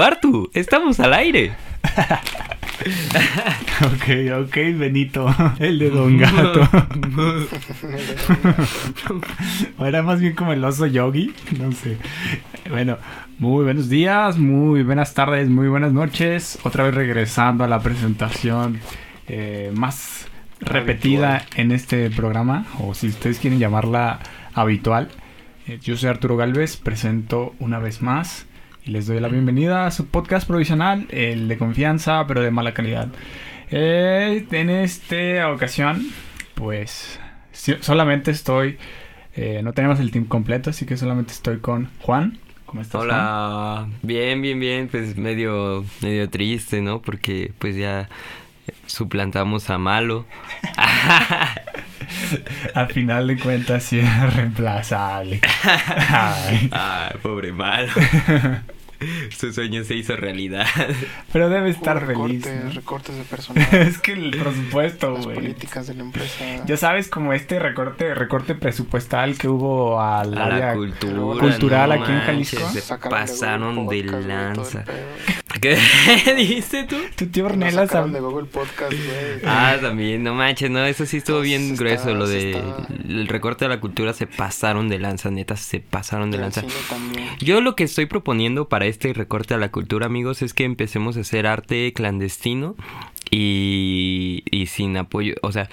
Artu, Artu, estamos al aire. ok, ok, Benito, el de Don Gato. o era más bien como el oso yogi, no sé. Bueno, muy buenos días, muy buenas tardes, muy buenas noches. Otra vez regresando a la presentación eh, más repetida en este programa, o si ustedes quieren llamarla habitual. Eh, yo soy Arturo Galvez, presento una vez más y les doy la bienvenida a su podcast provisional, el de confianza pero de mala calidad. Eh, en esta ocasión, pues solamente estoy, eh, no tenemos el team completo, así que solamente estoy con Juan. ¿Cómo estás? Hola, bien, bien, bien, pues medio, medio triste, ¿no? Porque pues ya suplantamos a Malo. Al final de cuentas sí es reemplazable. Ay. pobre Malo. Su sueño se hizo realidad. Pero debe estar feliz. Recortes de personal. es que el presupuesto, güey. Las políticas de la empresa. Ya sabes, como este recorte recorte presupuestal que hubo al a área cultura, cultural aquí en Jalisco. Se pasaron de, lanza. ¿Qué dijiste tú? Tu tío Ornelas. de Google Podcast, güey. Ah, también, no manches, no, eso sí estuvo bien grueso. lo de el recorte de la cultura se pasaron de lanza, neta, se pasaron de lanza. Yo lo que estoy proponiendo para este recorte a la cultura, amigos, es que empecemos a hacer arte clandestino y, y sin apoyo, o sea,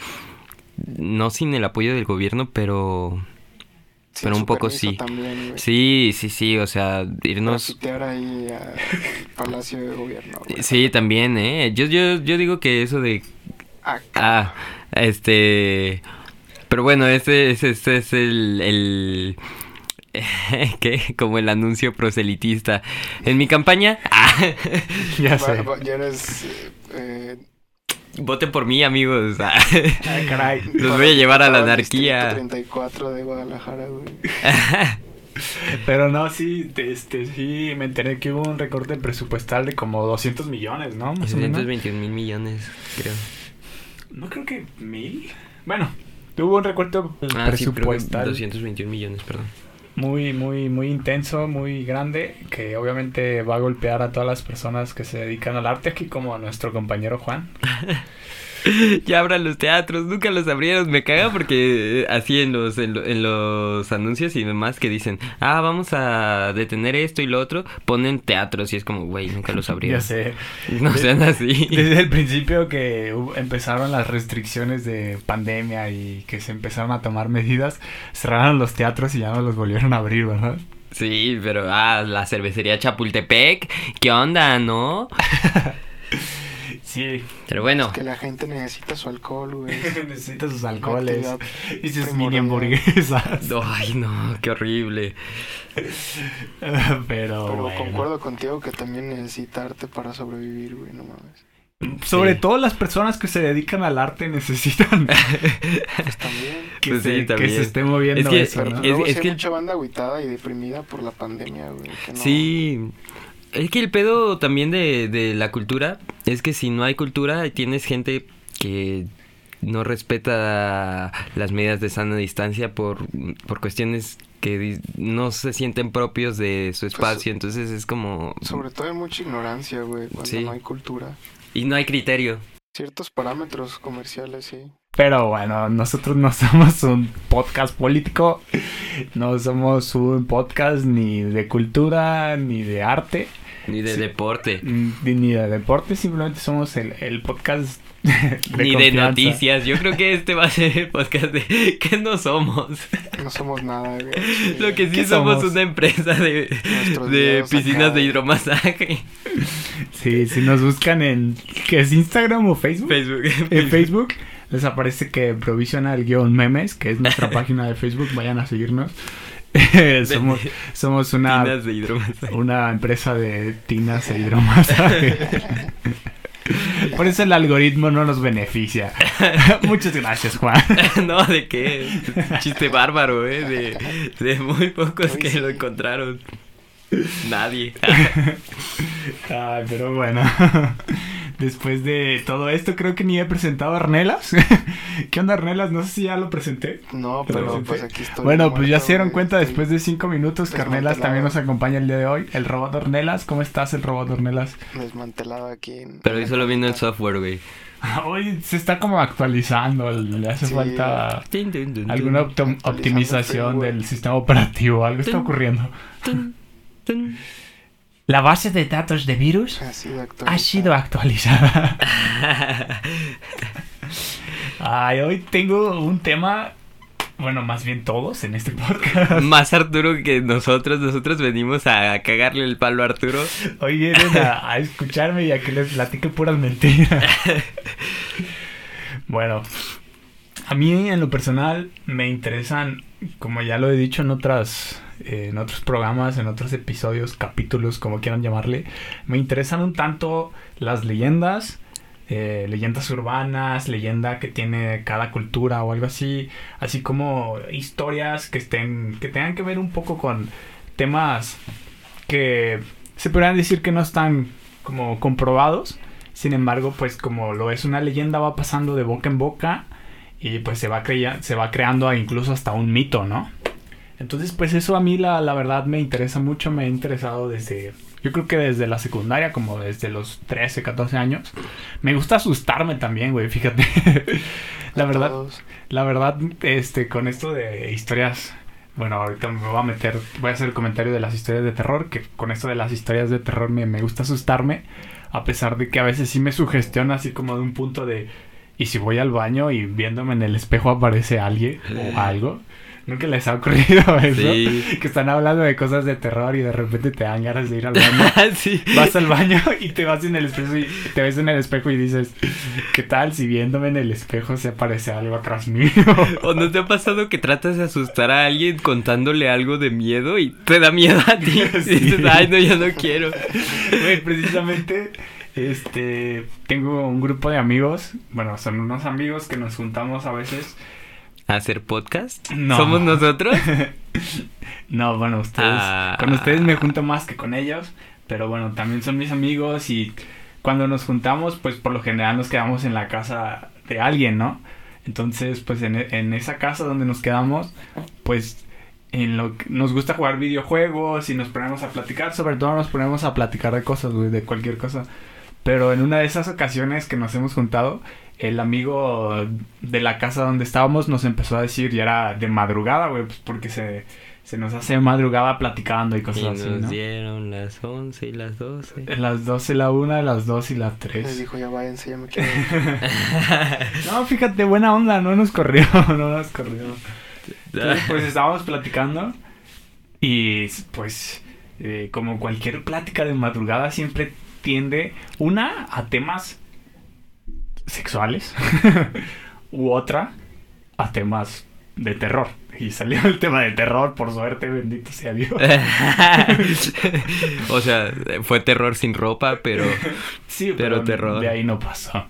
no sin el apoyo del gobierno, pero pero un poco sí. sí, sí, sí, o sea, irnos... ahí al Palacio de Gobierno. Sí, también, ¿eh? Yo, yo, yo digo que eso de... Ah, este... Pero bueno, este, este, este es el... el... ¿Qué? Como el anuncio proselitista. En mi campaña... ya sé. Ya eres... Eh, Voten por mí, amigos. Ay, caray. Los voy a llevar a la anarquía. 34 de Guadalajara, güey. Pero no, sí, este, sí, me enteré que hubo un recorte presupuestal de como 200 millones, ¿no? Más 221 mil millones, creo. No creo que mil. Bueno, tuvo un recorte ah, presupuestal. Sí, 221 millones, perdón muy, muy, muy intenso, muy grande, que obviamente va a golpear a todas las personas que se dedican al arte, aquí como a nuestro compañero Juan. ya abran los teatros, nunca los abrieron, me caga porque así en los, en, los anuncios y demás que dicen, ah, vamos a detener esto y lo otro, ponen teatros y es como, güey, nunca los abrieron. ya sé. No sean así. Desde el principio que empezaron las restricciones de pandemia y que se empezaron a tomar medidas, cerraron los teatros y ya no los volvieron a abrir, ¿verdad? Sí, pero ah, la cervecería Chapultepec, ¿qué onda, no? Sí. Pero bueno. Es que la gente necesita su alcohol, güey. necesita sus alcoholes. Y sus mini hamburguesas. Ay, no, qué horrible. Pero, Pero concuerdo contigo que también necesita arte para sobrevivir, güey, no mames. Sobre todo las personas que se dedican al arte necesitan pues también. Que, pues se, que se esté moviendo es que, eso, ¿no? Es, es, que mucha banda aguitada y deprimida por la pandemia, güey. Que no... Sí, es que el pedo también de, de la cultura es que si no hay cultura tienes gente que no respeta las medidas de sana distancia por, por cuestiones que no se sienten propios de su pues, espacio, entonces es como... Sobre todo hay mucha ignorancia, güey, cuando no hay cultura. Y no hay criterio. Ciertos parámetros comerciales, sí. Pero bueno, nosotros no somos un podcast político, no somos un podcast ni de cultura, ni de arte. Ni de deporte. Ni, de deporte, simplemente somos el, el podcast de Ni de noticias. Yo creo que este va a ser el podcast de que no somos. No somos nada, Lo que sí somos, una empresa de, de piscinas de hidromasaje. Sí, si nos buscan en ¿qué es Instagram o Facebook? Facebook. En Facebook les aparece que Provisional guion memes, que es nuestra página de Facebook, vayan a seguirnos. somos, somos una, una empresa de tinas e hidromasaje. Por eso el algoritmo no nos beneficia. Muchas gracias, Juan. no, de qué. Chiste bárbaro, ¿eh? De, de muy pocos que lo encontraron. Nadie. Ay, pero bueno. Después de todo esto, creo que ni he presentado a Arnelas. ¿Qué onda, Arnelas? No sé si ya lo presenté. No, ¿Te pero presenté? pues aquí estoy. Bueno, pues ya se dieron cuenta estoy- después de cinco minutos que Arnelas también nos acompaña el día de hoy. El robot Ornelas, ¿cómo estás, el robot Ornelas? Desmantelado aquí. en- Pero hoy solo viendo el software, güey. Hoy se está como actualizando, le hace Sí. falta alguna optimización del sistema operativo, algo está ocurriendo. La base de datos de virus Ha sido ha actualizado. sido actualizada. Ay, hoy tengo un tema, bueno, más bien todos en este podcast. Más Arturo que nosotros. Nosotros venimos a cagarle el palo a Arturo. Hoy vienen a, a escucharme y a que les platique puras mentiras. bueno, a mí en lo personal me interesan, como ya lo he dicho en otras, en otros programas, en otros episodios, capítulos, como quieran llamarle, me interesan un tanto las leyendas. eh, leyendas urbanas, leyenda que tiene cada cultura o algo así, así como historias que estén, que tengan que ver un poco con temas que se podrían decir que no están como comprobados. Sin embargo, pues como lo es una leyenda va pasando de boca en boca y pues se va, crea- se va creando incluso hasta un mito, ¿no? Entonces, pues eso a mí la, la verdad me interesa mucho, me ha interesado desde, yo creo que desde la secundaria, como desde los 13, 14 años. Me gusta asustarme también, güey, fíjate. la verdad, todos. la verdad, este, con esto de historias, bueno, ahorita me voy a meter, voy a hacer el comentario de las historias de terror, que con esto de las historias de terror me, me gusta asustarme, a pesar de que a veces sí me sugestiona así como de un punto de, ¿y si voy al baño y viéndome en el espejo aparece alguien o algo? Nunca les ha ocurrido eso. Sí. Que están hablando de cosas de terror y de repente te dan ganas de ir al baño. sí. Vas al baño y te vas en el espejo y te ves en el espejo y dices, ¿qué tal si viéndome en el espejo se aparece algo atrás mío? ¿O no te ha pasado que tratas de asustar a alguien contándole algo de miedo y te da miedo a ti? Y Sí. dices, ay, no, yo no quiero. Precisamente, este, tengo un grupo de amigos, bueno, son unos amigos que nos juntamos a veces. ¿Hacer podcast? No. ¿Somos nosotros? No, bueno, ustedes, Ah. con ustedes me junto más que con ellos, pero bueno, también son mis amigos y cuando nos juntamos, pues por lo general nos quedamos en la casa de alguien, ¿no? Entonces, pues en, en esa casa donde nos quedamos, pues en lo que nos gusta jugar videojuegos y nos ponemos a platicar, sobre todo nos ponemos a platicar de cosas, güey, de cualquier cosa. Pero en una de esas ocasiones que nos hemos juntado, el amigo de la casa donde estábamos nos empezó a decir, y era de madrugada, güey, pues porque se, se nos hace madrugada platicando y Y cosas nos así, ¿no? dieron las 11 y las 12. Las 12 la 1, las 2 y las Les 3. dijo, ya váyanse, ya me quiero ir". No, fíjate, buena onda, no nos corrió, no nos corrió. Entonces, pues estábamos platicando y pues eh, como cualquier plática de madrugada siempre tiende una a temas sexuales u otra a temas de terror. Y salió el tema de terror, por suerte, bendito sea Dios. o sea, fue terror sin ropa, pero Sí, Pero terror. De ahí no pasó.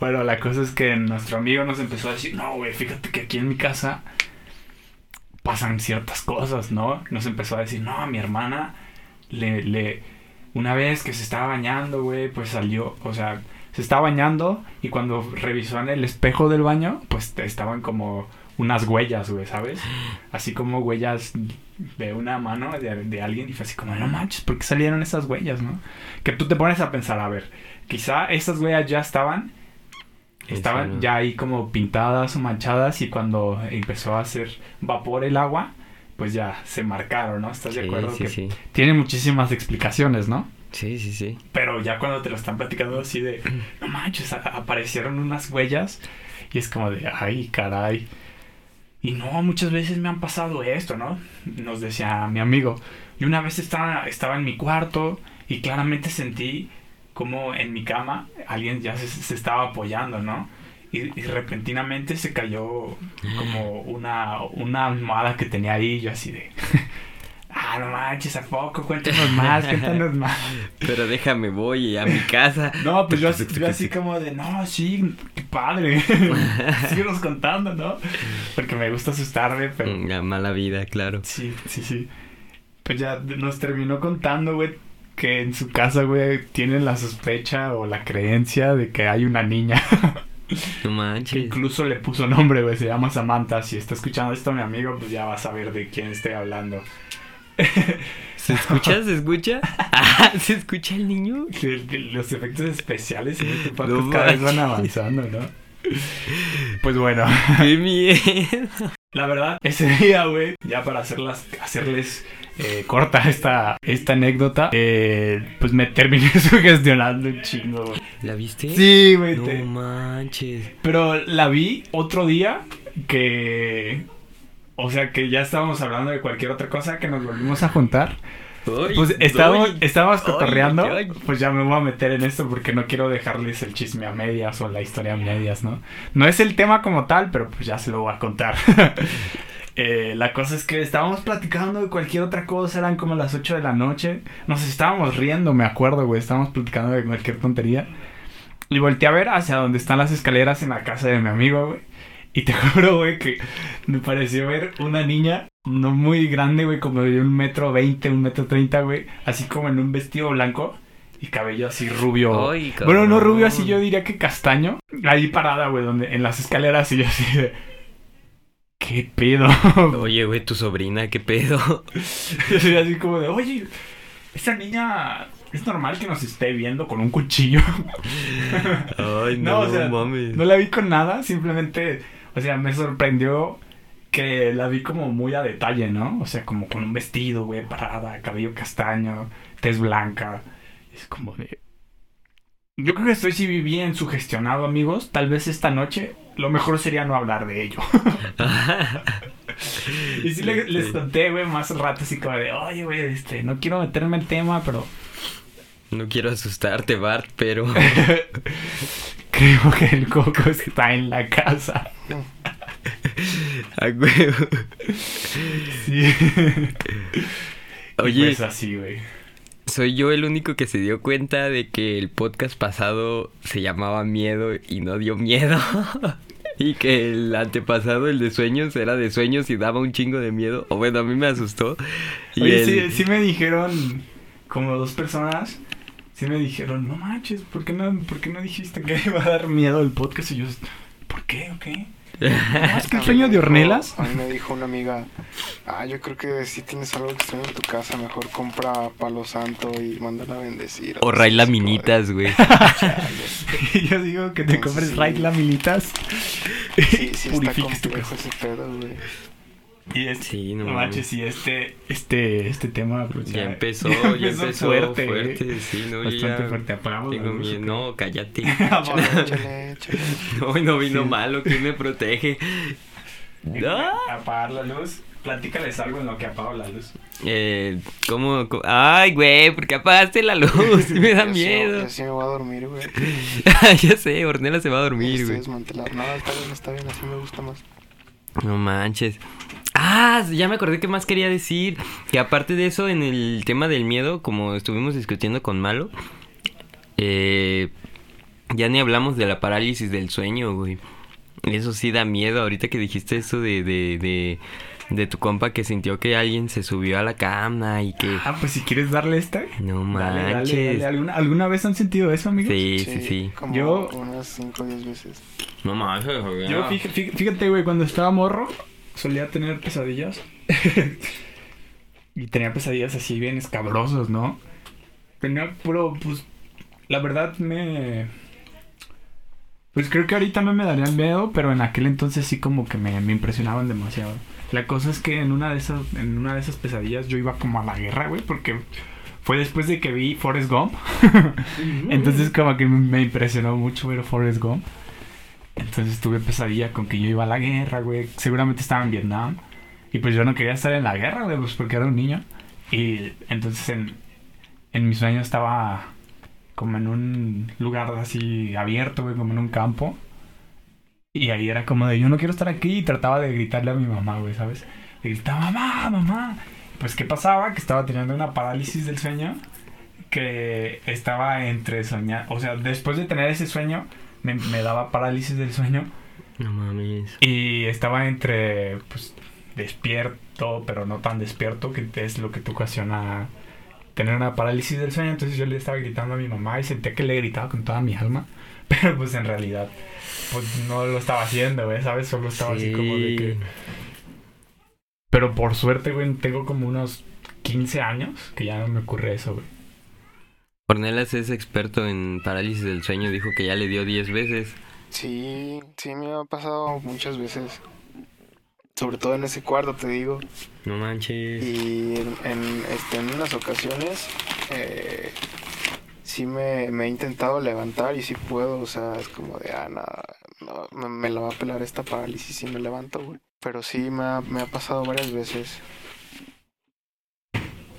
bueno, la cosa es que nuestro amigo nos empezó a decir, no, güey, fíjate que aquí en mi casa pasan ciertas cosas, ¿no? Nos empezó a decir, no, a mi hermana le, le, una vez que se estaba bañando, güey, pues salió, o sea, se estaba bañando y cuando revisó en el espejo del baño, pues estaban como unas huellas, güey, ¿sabes? Así como huellas de una mano de, de alguien y fue así como, no manches, ¿por qué salieron esas huellas, no? Que tú te pones a pensar, a ver, quizá esas huellas ya estaban, estaban ya ahí como pintadas o manchadas y cuando empezó a hacer vapor el agua, pues ya se marcaron, ¿no? ¿Estás de acuerdo? sí, que sí. tiene muchísimas explicaciones, ¿no? Sí, sí, sí. Pero ya cuando te lo están platicando así de, no manches, aparecieron unas huellas y es como de, ay, caray. Y no, muchas veces me han pasado esto, ¿no? Nos decía mi amigo. Y una vez estaba, estaba en mi cuarto y claramente sentí como en mi cama alguien ya se, se estaba apoyando, ¿no? Y, y repentinamente se cayó como una, una almohada que tenía ahí yo así de... Ah, no manches, ¿a poco? Cuéntanos más, cuéntanos más. Pero déjame, voy a mi casa. No, pues yo, así- yo así como de, no, sí, qué padre. Síguenos contando, ¿no? Porque me gusta asustarme, pero... La mala vida, claro. Sí, sí, sí. Pues ya nos terminó contando, güey. que en su casa, güey, tienen la sospecha o la creencia de que hay una niña. No que manches. incluso le puso nombre, güey, se llama Samantha. Si está escuchando esto mi amigo, pues ya va a saber de quién estoy hablando. ¿Se escucha? ¿Se escucha? Ah, ¿se escucha el niño? Los efectos especiales en este podcast No cada vez van avanzando, ¿no? Pues bueno, ¡Qué miedo! la verdad, ese día, güey, ya para hacerlas, hacerles eh, corta esta, esta anécdota, eh, pues me terminé sugestionando un chingo, güey. ¿La viste? Sí, güey. No te- manches. Pero la vi otro día que... O sea, que ya estábamos hablando de cualquier otra cosa que nos volvimos a juntar. Pues estábamos, estábamos cotorreando. Pues ya me voy a meter en esto porque no quiero dejarles el chisme a medias o la historia a medias, ¿no? No es el tema como tal, pero pues ya se lo voy a contar. Eh, la cosa es que estábamos platicando de cualquier otra cosa, eran como las 8 de la noche. Nos estábamos riendo, me acuerdo, güey. Estábamos platicando de cualquier tontería. Y volteé a ver hacia donde están las escaleras en la casa de mi amigo, güey. Y te juro, güey, que me pareció ver una niña no muy grande, güey, como de un metro veinte, un metro treinta, güey. Así como en un vestido blanco y cabello así rubio. Ay, bueno, no rubio, así yo diría que castaño. Ahí parada, güey, donde, en las escaleras y yo así de... ¿Qué pedo? Oye, güey, tu sobrina, ¿qué pedo? Yo soy así como de, oye, esa niña... Es normal que nos esté viendo con un cuchillo. Ay, No, no, o sea, mames. No la vi con nada, simplemente, o sea, me sorprendió que la vi como muy a detalle, ¿no? O sea, como con un vestido, güey, parada, cabello castaño, tez blanca. Es como de... Yo creo que estoy sí bien sugestionado, amigos. Tal vez esta noche lo mejor sería no hablar de ello. y sí le- les conté, güey, más rato así como de, oye, güey, este, no quiero meterme en tema, pero No quiero asustarte, Bart, pero... creo que el coco está en la casa. A huevo. Sí. Oye, Pues así, güey. soy yo el único que se dio cuenta de que el podcast pasado se llamaba Miedo y no dio miedo. y que el antepasado, el de sueños, era de sueños y daba un chingo de miedo. O bueno, a mí me asustó. Y Oye, el- sí, sí me dijeron, como dos personas, sí me dijeron, no manches, ¿por qué no, ¿por qué no dijiste que iba a dar miedo el podcast? Y yo, ¿por qué o qué? No, es que el sueño me de dijo- Ornelas. A mí me dijo una amiga, ah, yo creo que si tienes algo extraño en tu casa, mejor compra palo santo y mándala a bendecir. O Ray Laminitas, güey. Y yo digo que te Entonces, compres sí. Raid Laminitas. Sí, sí está complejo casa. ese pedo, güey. Y es, Sí, no no manches, y este, este, este tema, pues, Ya empezó, ya empezó, fuerte, güey. sí, no, Bastante ya fuerte. Apagamos Tengo miedo. No, cállate. Vamos. Échale, échale. No, no vino Sí. malo, ¿quién me protege? Ah. Apagar la luz. Platícales algo en lo que apago la luz. Eh, ¿cómo, cómo? Ay, güey, ¿por qué apagaste la luz? Me da Yo sí- miedo. Yo sí me voy a dormir, güey. ya sé, Ornella se va a dormir, Estoy güey. No, está bien, está bien, así me gusta más. No manches. Ah, ya me acordé qué más quería decir. Que aparte de eso, en el tema del miedo, como estuvimos discutiendo con Malo, eh, ya ni hablamos de la parálisis del sueño, güey. Eso sí da miedo. Ahorita que dijiste eso de, de, de, de tu compa que sintió que alguien se subió a la cama y que... Ah, pues si quieres darle esta. No Dale, dale, manches. dale. ¿Alguna, ¿Alguna vez han sentido eso, amigos? Sí, sí, sí. Como Yo- unas 5 o 10 veces. No manches, güey. Yo, fíjate, fíjate, fíjate, güey, cuando estaba morro, solía tener pesadillas. y tenía pesadillas así bien escabrosos, ¿no? Tenía puro, pues, la verdad me... Pues creo que ahorita no me darían miedo, pero en aquel entonces sí como que me, me impresionaban demasiado. La cosa es que en una de esas, en una de esas pesadillas yo iba como a la guerra, güey, porque fue después de que vi Forrest Gump. Entonces como que me impresionó mucho ver Forrest Gump. Entonces tuve pesadilla con que yo iba a la guerra, güey. Seguramente estaba en Vietnam. Y pues yo no quería estar en la guerra, güey, pues porque era un niño. Y entonces en, en mi sueño estaba como en un lugar así abierto, güey, como en un campo. Y ahí era como de yo no quiero estar aquí y trataba de gritarle a mi mamá, güey, ¿sabes? Le gritaba, mamá, mamá. Pues ¿qué pasaba? Que estaba teniendo una parálisis del sueño que estaba entre soñar, o sea, después de tener ese sueño me, me daba parálisis del sueño No mames. y estaba entre, pues, despierto, pero no tan despierto, que es lo que te ocasiona tener una parálisis del sueño, entonces yo le estaba gritando a mi mamá y sentía que le gritaba con toda mi alma, pero pues en realidad pues no lo estaba haciendo, güey, ¿sabes? Solo estaba así como de que... Pero por suerte, güey, tengo como unos 15 años que ya no me ocurre eso, güey. Cornelas es experto en parálisis del sueño, dijo que ya le dio 10 veces. Sí, sí, me ha pasado muchas veces. Sobre todo en ese cuarto, te digo. No manches. Y en, este, en unas ocasiones eh, sí me, he intentado levantar y sí puedo. O sea, es como de, ah, nada, no, me, la va a pelar esta parálisis si me levanto, güey. Pero sí me ha, me ha pasado varias veces.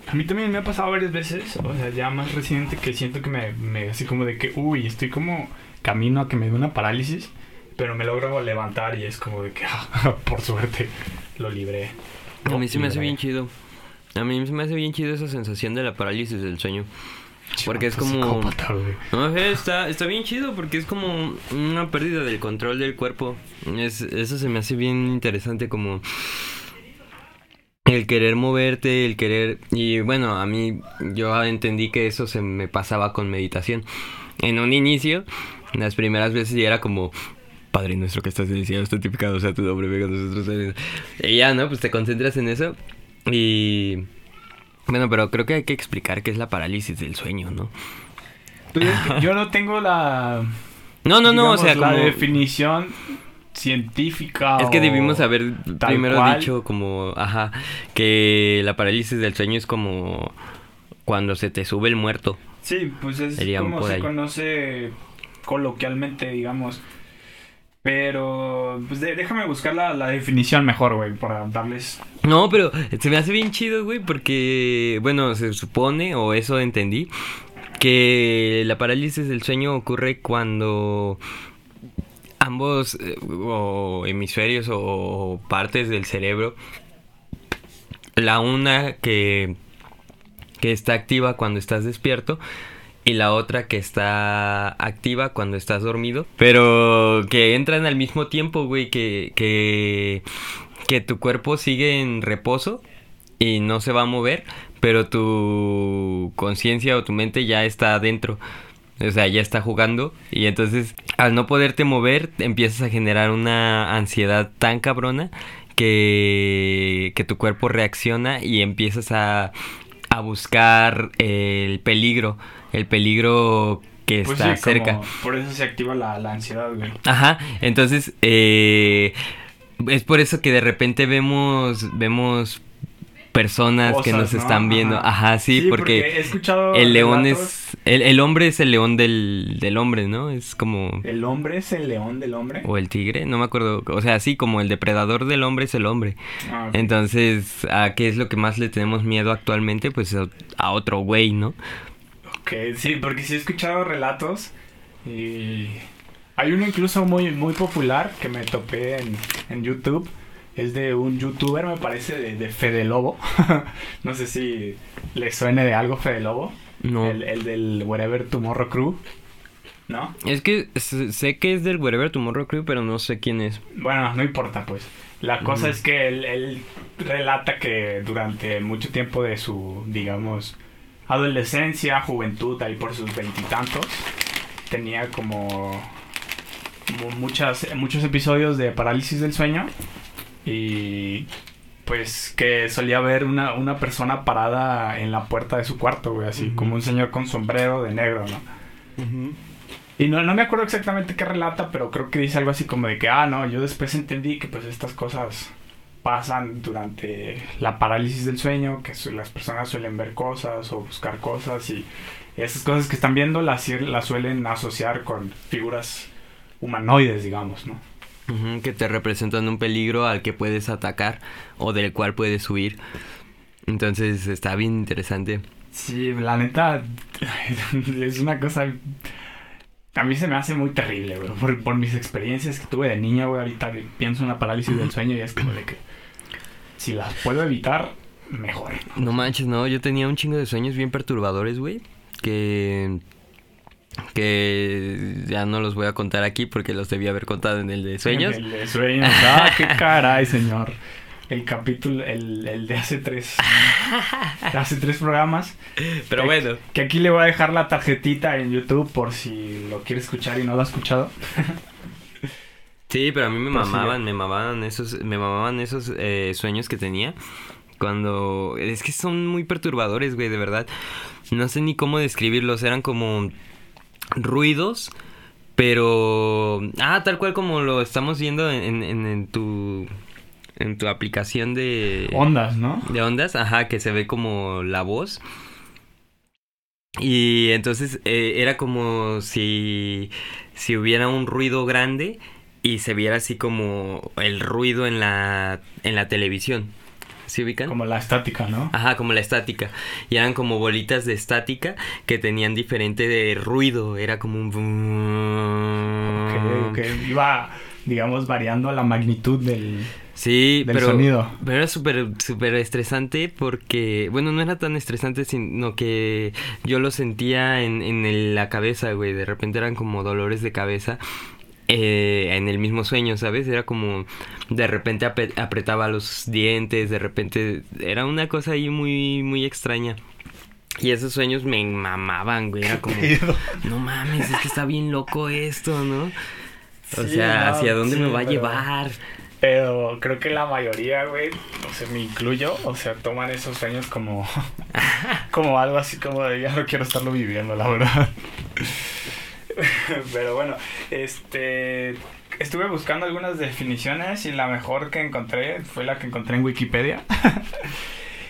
A mí también me ha pasado varias veces, o sea, ya más reciente que siento que me, me así como de que, uy, estoy como camino a que me dé una parálisis, pero me logro levantar y es como de que, ah, por suerte, lo libré. a mí se me hace bien chido. A mí se me hace bien chido esa sensación de la parálisis del sueño. Porque es como... No, está, está bien chido porque es como una pérdida del control del cuerpo. Es, eso se me hace bien interesante como el querer moverte, el querer... Y bueno, a mí yo entendí que eso se me pasaba con meditación. En un inicio, las primeras veces ya era como... Padre nuestro que estás diciendo, esto tipificado, o sea, tu nombre, venga nosotros. Y ya, ¿no? Pues te concentras en eso. Y... Bueno, pero creo que hay que explicar qué es la parálisis del sueño, ¿no? Yo no tengo la... No, no, no, o sea, la definición científica. Es que debimos haber primero dicho como, ajá, que la parálisis del sueño es como cuando se te sube el muerto. Sí, pues es como se conoce coloquialmente, digamos. Pero, pues déjame buscar la, definición mejor, güey, para darles... No, pero se me hace bien chido, güey, porque, bueno, se supone, o eso entendí, que la parálisis del sueño ocurre cuando ambos eh, o hemisferios o partes del cerebro. La una que, que está activa cuando estás despierto y la otra que está activa cuando estás dormido. Pero que entran al mismo tiempo, güey, que, que, que tu cuerpo sigue en reposo y no se va a mover, pero tu conciencia o tu mente ya está adentro. O sea, ya está jugando y entonces al no poderte mover empiezas a generar una ansiedad tan cabrona que, que tu cuerpo reacciona y empiezas a, a buscar el peligro, el peligro que pues está cerca. Por eso se activa la, ansiedad, güey. Ajá, entonces eh, es por eso que de repente vemos, vemos personas que nos están viendo. Ajá, sí, porque, he escuchado el león es... El, hombre es el león del, del hombre, ¿no? Es como... ¿El hombre es el león del hombre? O el tigre, no me acuerdo. O sea, sí, como el depredador del hombre es el hombre. Ah, Entonces, ¿a qué es lo que más le tenemos miedo actualmente? Pues a, otro güey, ¿no? Ok, sí, porque sí he escuchado relatos y... Hay uno incluso muy, muy popular que me topé en, en YouTube es de un youtuber, me parece, de, de Fede Lobo. no sé si le suene de algo Fede Lobo. No. El, del Wherever Tomorrow Crew. ¿No? Es que sé que es del Wherever Tomorrow Crew, pero no sé quién es. Bueno, no importa, pues. La cosa es que él, él, relata que durante mucho tiempo de su, digamos, adolescencia, juventud, ahí por sus veintitantos, tenía como, como muchas, muchos episodios de parálisis del sueño y pues que solía ver una, una persona parada en la puerta de su cuarto, güey, así como un señor con sombrero de negro, ¿no? Y no, no me acuerdo exactamente qué relata, pero creo que dice algo así como de que, ah, no, yo después entendí que pues estas cosas pasan durante la parálisis del sueño, que las personas suelen ver cosas o buscar cosas y esas cosas que están viendo las, las suelen asociar con figuras humanoides, digamos, ¿no? que te representan un peligro al que puedes atacar o del cual puedes huir. Entonces está bien interesante. Sí, la neta es una cosa... A mí se me hace muy terrible, güey. Por, mis experiencias que tuve de niño, güey. Ahorita pienso en una parálisis del sueño y es como de que... Si las puedo evitar, mejor. No manches, no. Yo tenía un chingo de sueños bien perturbadores, güey. Que que ya no los voy a contar aquí porque los debía haber contado en el de sueños. En el de sueños, ah, qué caray, señor. el capítulo, el, el de hace tres, hace tres programas. Pero Que- bueno, Que aquí le voy a dejar la tarjetita en YouTube por si lo quiere escuchar y no lo ha escuchado. Sí, pero a mí me mamaban, me mamaban esos, me mamaban esos eh, sueños que tenía. Cuando... Es que son muy perturbadores, güey, de verdad. No sé ni cómo describirlos. Eran como ruidos, pero... Ah, tal cual como lo estamos viendo en, en- en- en tu... En tu aplicación de... Ondas, ¿no? De ondas, ajá, que se ve como la voz. Y entonces eh, era como si, si hubiera un ruido grande y se viera así como el ruido en la, en la televisión. ¿Sí ubican? Como la estática, ¿no? Ajá, como la estática. Y eran como bolitas de estática que tenían diferente de ruido. Era como un... Ok, ok. Iba, digamos, variando la magnitud del... Sí, del pero, sonido. pero era súper súper estresante porque, bueno, no era tan estresante, sino que yo lo sentía en, en el- la cabeza, güey. De repente eran como dolores de cabeza eh, en el mismo sueño, ¿sabes? Era como, de repente apretaba los dientes, de repente era una cosa ahí muy, muy extraña. Y esos sueños me mamaban, güey. Era como, no mames, es que está bien loco esto, ¿no? O Sí, sea, ¿hacia dónde sí, me va a pero- llevar? Pero creo que la mayoría, güey, o sea, me incluyo, o sea, toman esos sueños como, como algo así como de ya no quiero estarlo viviendo, la verdad. Pero bueno, este, estuve buscando algunas definiciones y la mejor que encontré fue la que encontré en Wikipedia.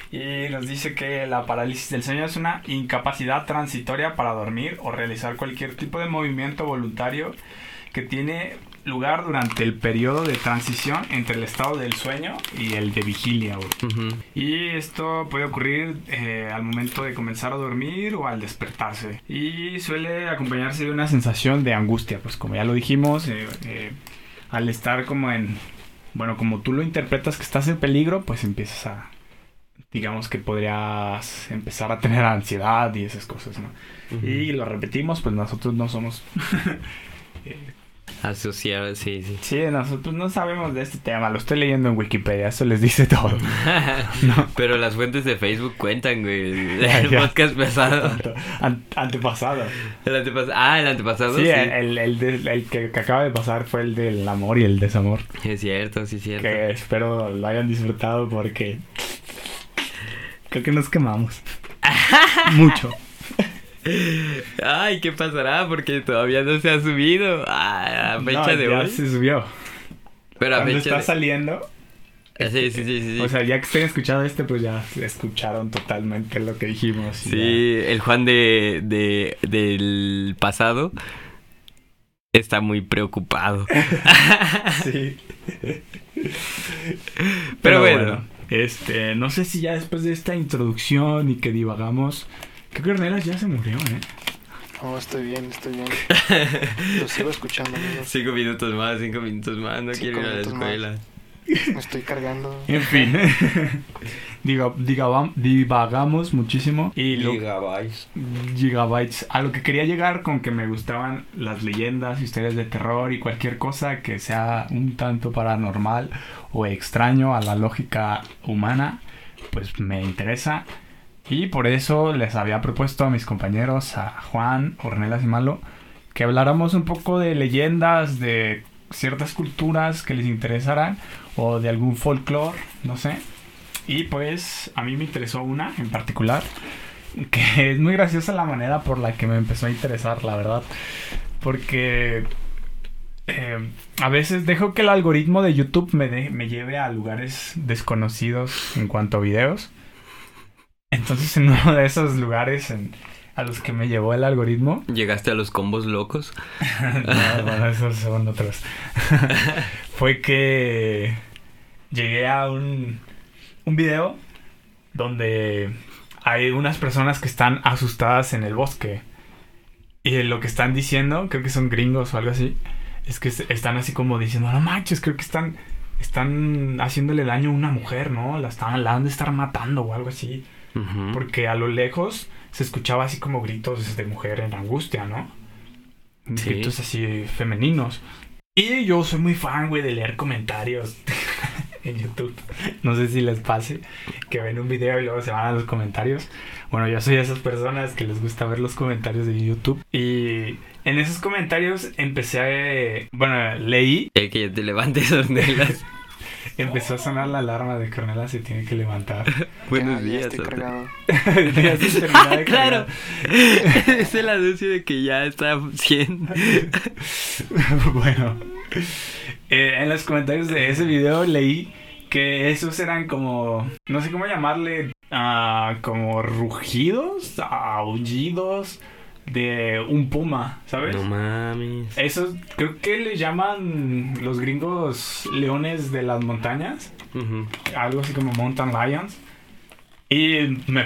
Y nos dice que la parálisis del sueño es una incapacidad transitoria para dormir o realizar cualquier tipo de movimiento voluntario que tiene lugar durante el periodo de transición entre el estado del sueño y el de vigilia. güey. Y esto puede ocurrir eh, al momento de comenzar a dormir o al despertarse. Y suele acompañarse de una sensación de angustia, pues como ya lo dijimos, eh, eh, al estar como en... Bueno, como tú lo interpretas que estás en peligro, pues empiezas a... Digamos que podrías empezar a tener ansiedad y esas cosas, ¿no? Y lo repetimos, pues nosotros no somos... eh, Asociar, sí, sí. Sí, nosotros no sabemos de este tema, lo estoy leyendo en Wikipedia, eso les dice todo. No. Pero las fuentes de Facebook cuentan, güey. Ya, El ya. podcast pesado. An- antepasado. El antepasado. Ah, el antepasado. Sí, Sí, El, el, de- el que, que acaba de pasar fue el del amor y el desamor. Es cierto, sí, es cierto. Que espero lo hayan disfrutado porque creo que nos quemamos. Mucho. Ay, ¿qué pasará? Porque todavía no se ha subido. Ah, a fecha No, de ya hoy. se subió. Pero a Cuando fecha está de... saliendo, Ah, Sí, sí, sí, sí. sí. o sea, ya que estén escuchando este, pues ya escucharon totalmente lo que dijimos. Sí, el Juan de, de del pasado está muy preocupado. Sí. Pero bueno. Este, no sé si ya después de esta introducción y que divagamos, que Ornelas ya se murió, ¿eh? No, estoy bien, estoy bien. Lo sigo escuchando, amigos. Cinco minutos más, cinco minutos más. No Cinco quiero ir a la minutos más. escuela. Me estoy cargando. En fin. Diga, diga- divagamos muchísimo y lo, Gigabytes. gigabytes. A lo que quería llegar con que me gustaban las leyendas, historias de terror y cualquier cosa que sea un tanto paranormal o extraño a la lógica humana, pues me interesa. Y por eso les había propuesto a mis compañeros, a Juan, Ornelas y Malo, que habláramos un poco de leyendas, de ciertas culturas que les interesaran o de algún folclore, no sé. Y pues a mí me interesó una en particular, que es muy graciosa la manera por la que me empezó a interesar, la verdad. Porque eh, a veces dejo que el algoritmo de YouTube me, de- me lleve a lugares desconocidos en cuanto a videos. Entonces en uno de esos lugares en- a los que me llevó el algoritmo, ¿Llegaste a los combos locos? no, bueno, esos son otros. Fue que llegué a un, un video donde hay unas personas que están asustadas en el bosque. Y lo que están diciendo, creo que son gringos o algo así, es que est- están así como diciendo, no manches, creo que están, están haciéndole daño a una mujer, ¿no? La, están, la han de estar matando o algo así. Porque a lo lejos se escuchaba así como gritos de mujer en angustia, ¿no? Sí. Gritos así femeninos. Y yo soy muy fan, güey, de leer comentarios en YouTube. No sé si les pase que ven un video y luego se van a los comentarios. Bueno, yo soy de esas personas que les gusta ver los comentarios de YouTube. Y en esos comentarios empecé a... Bueno, leí... Que te levantes, Ornelas. Empezó a sonar la alarma de que Ornelas se tiene que levantar. Buenos Ya, ya días. estoy cargado. Ya terminó de claro. cargar. es el anuncio de que ya está 100. bueno, eh, en los comentarios de ese video leí que esos eran como, no sé cómo llamarle, ah, como rugidos, aullidos de un puma, ¿sabes? No mames. Esos creo que le llaman los gringos leones de las montañas, algo así como mountain lions. Y me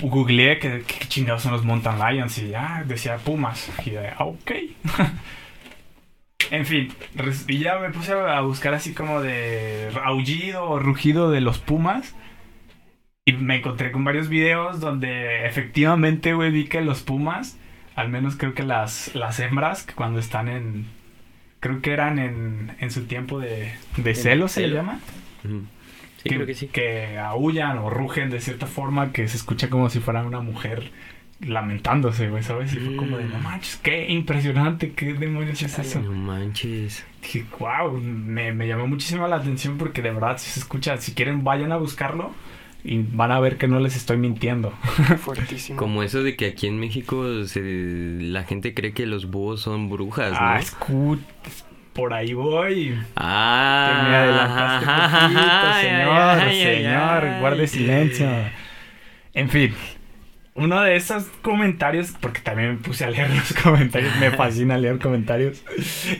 googleé que, que chingados son los mountain lions y ya decía pumas. Y de, ah, ok. en fin, y ya me puse a buscar así como de aullido o rugido de los pumas. Y me encontré con varios videos donde efectivamente, güey, vi que los pumas, al menos creo que las, las hembras, que cuando están en... Creo que eran en, en su tiempo de, de celo, se le llama. Sí, creo que sí. que aullan o rugen de cierta forma que se escucha como si fuera una mujer lamentándose, güey, ¿sabes? Y fue como de, no Mm. manches, qué impresionante, qué demonios es eso. No manches. Dije, wow, me, me llamó muchísimo la atención porque de verdad si se escucha, si quieren vayan a buscarlo y van a ver que no les estoy mintiendo. Fuertísimo. Como eso de que aquí en México se, la gente cree que los búhos son brujas, ¿no? Ah, escu- por ahí voy. Ah, Que me adelantaste poquito, ay, señor, ay, ay, señor, ay. guarde silencio. En fin, uno de esos comentarios, porque también me puse a leer los comentarios, me fascina leer comentarios.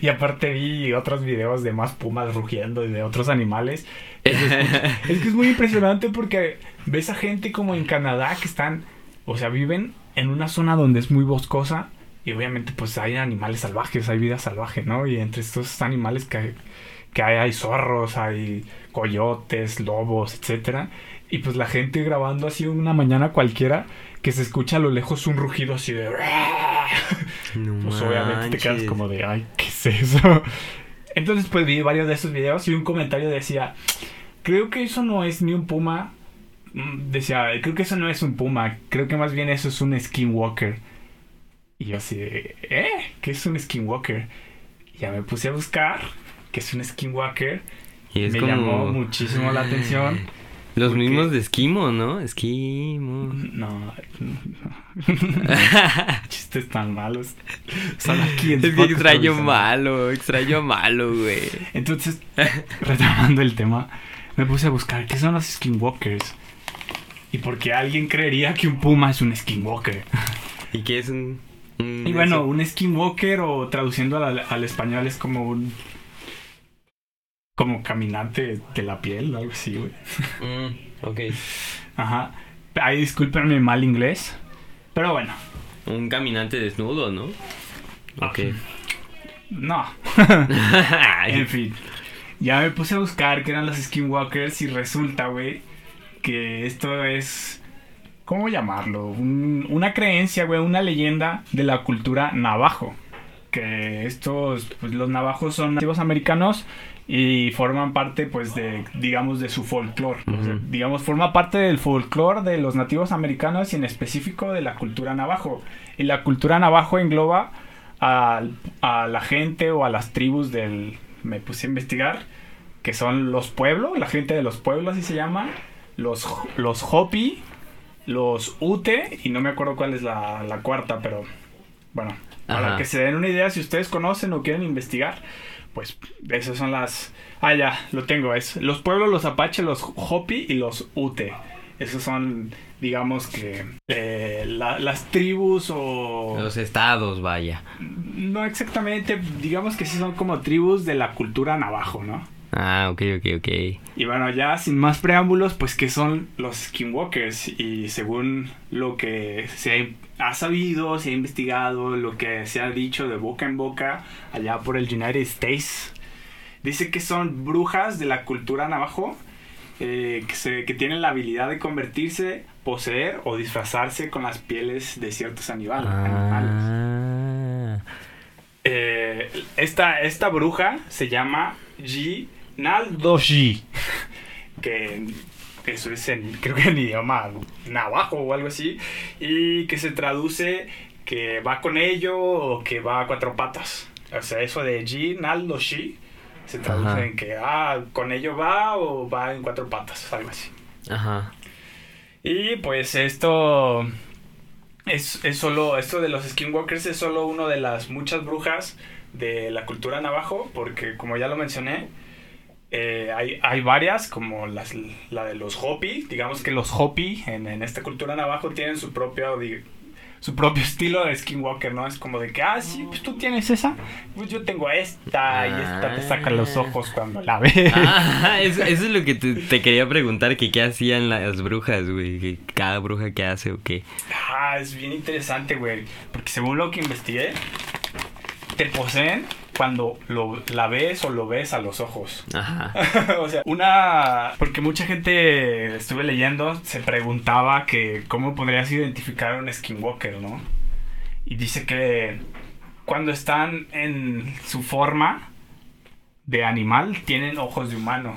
Y aparte vi otros videos de más pumas rugiendo y de otros animales. Es que es muy impresionante porque ves a gente como en Canadá que están, o sea, viven en una zona donde es muy boscosa y obviamente pues hay animales salvajes, hay vida salvaje, ¿no? Y entre estos animales que, que hay, hay zorros, hay coyotes, lobos, etcétera. Y pues la gente grabando así una mañana cualquiera que se escucha a lo lejos un rugido así de... No Pues obviamente te quedas como de, ay, ¿qué es eso? Entonces pues vi varios de esos videos y un comentario decía, creo que eso no es ni un puma. Mm, Decía, creo que eso no es un puma, creo que más bien eso es un skinwalker. Y yo así, de, ¿eh? ¿Qué es un skinwalker? Y ya me puse a buscar qué es un skinwalker. Y es me como- llamó muchísimo la atención. Los porque- mismos de Esquimo, ¿no? Esquimo. No, chistes tan malos. Son aquí en Es que extraño malo, extraño malo, güey. Entonces, retomando el tema, me puse a buscar qué son los skinwalkers. Y porque alguien creería que un puma es un skinwalker. ¿Y qué es un...? un- Y bueno, eso? un skinwalker o traduciendo al, al español es como un... Como caminante de la piel o algo así, güey. Mm, ok. Ajá. Ay, discúlpenme mal inglés. Pero bueno, Un caminante desnudo, ¿no? Ok. no. En fin. Ya me puse a buscar qué eran los skinwalkers y resulta, güey, que esto es... ¿Cómo llamarlo? Un- una creencia, güey, una leyenda de la cultura navajo. Que estos, pues los navajos son nativos americanos y forman parte, pues, de, digamos, de su folclore. O sea, Ujú. digamos, forma parte del folclore de los nativos americanos y en específico de la cultura navajo. Y la cultura navajo engloba al- a la gente o a las tribus del... Me puse a investigar, que son los pueblos, la gente de los pueblos así se llama, los, los Hopi, los Ute, y no me acuerdo cuál es la, la cuarta, pero bueno, para que se den una idea, si ustedes conocen o quieren investigar, pues esas son las... Ah, ya, lo tengo, es los pueblos, los Apache, los Hopi y los Ute. Esos son, digamos que, eh, la- las tribus o... Los estados, vaya. No exactamente, digamos que sí son como tribus de la cultura navajo, ¿no? Ah, ok, ok, ok. Y bueno, ya sin más preámbulos, pues que son los skinwalkers y según lo que se ha sabido, se ha investigado, lo que se ha dicho de boca en boca allá por el United States, dice que son brujas de la cultura navajo eh, que, se- que tienen la habilidad de convertirse, poseer o disfrazarse con las pieles de ciertos animales. Ah. Eh, esta, esta bruja se llama Ji Naldoji. que eso es en, creo que en idioma navajo o algo así, y que se traduce que va con ello o que va a cuatro patas. O sea, eso de Ji, Naldo, Shi, se traduce en que, ah, con ello va o va en cuatro patas, algo así. Ajá. Y pues esto es, es solo, esto de los skinwalkers es solo una de las muchas brujas de la cultura navajo, porque como ya lo mencioné, eh, hay, hay, varias, como las, la de los Hopi. Digamos que los Hopi en, en esta cultura navajo tienen su propio, su propio estilo de Skinwalker, ¿no? Es como de que, ah, sí, pues tú tienes esa, pues yo tengo esta, y esta te saca los ah. ojos cuando la ves. Ah, eso, es lo que te, quería preguntar, que qué hacían las brujas, güey, cada bruja que hace o qué. Ah, es bien interesante, güey, porque según lo que investigué, te poseen cuando lo, la ves o lo ves a los ojos. Ajá. o sea, una... Porque mucha gente, estuve leyendo, se preguntaba que cómo podrías identificar a un skinwalker, ¿no? Y dice que cuando están en su forma de animal, tienen ojos de humano.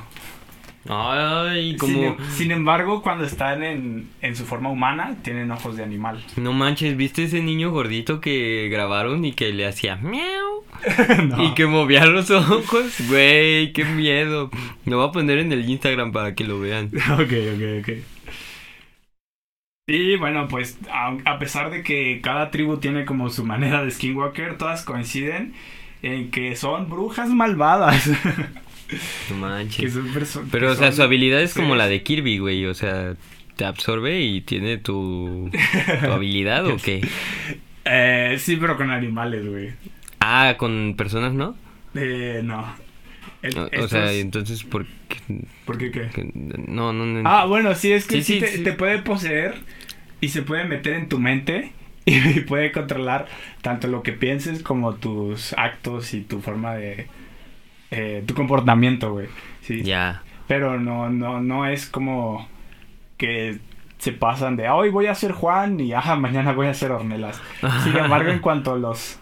Ay, como... Em, sin, embargo, cuando están en, en, su forma humana, tienen ojos de animal. No manches, ¿viste ese niño gordito que grabaron y que le hacía miau? Y que movía los ojos, güey, qué miedo. Lo voy a poner en el Instagram para que lo vean. ok, ok, ok. Y bueno, pues a, pesar de que cada tribu tiene como su manera de skinwalker, todas coinciden en que son brujas malvadas. No manches. Pero, o sea, su habilidad es como la de Kirby, güey. O sea, te absorbe y tiene tu, tu habilidad o qué? Eh, sí, pero con animales, güey. Ah, con personas, ¿no? Eh, no. o sea, entonces, ¿por qué? ¿Por qué qué? No, no, no. Ah, bueno, sí, es que sí, te, puede poseer y se puede meter en tu mente y puede controlar tanto lo que pienses como tus actos y tu forma de... Eh, tu comportamiento, güey. Sí. Ya. Pero no, no, no es como que se pasan de hoy voy a ser Juan y ajá, mañana voy a ser Ornelas. Sin embargo, en cuanto a los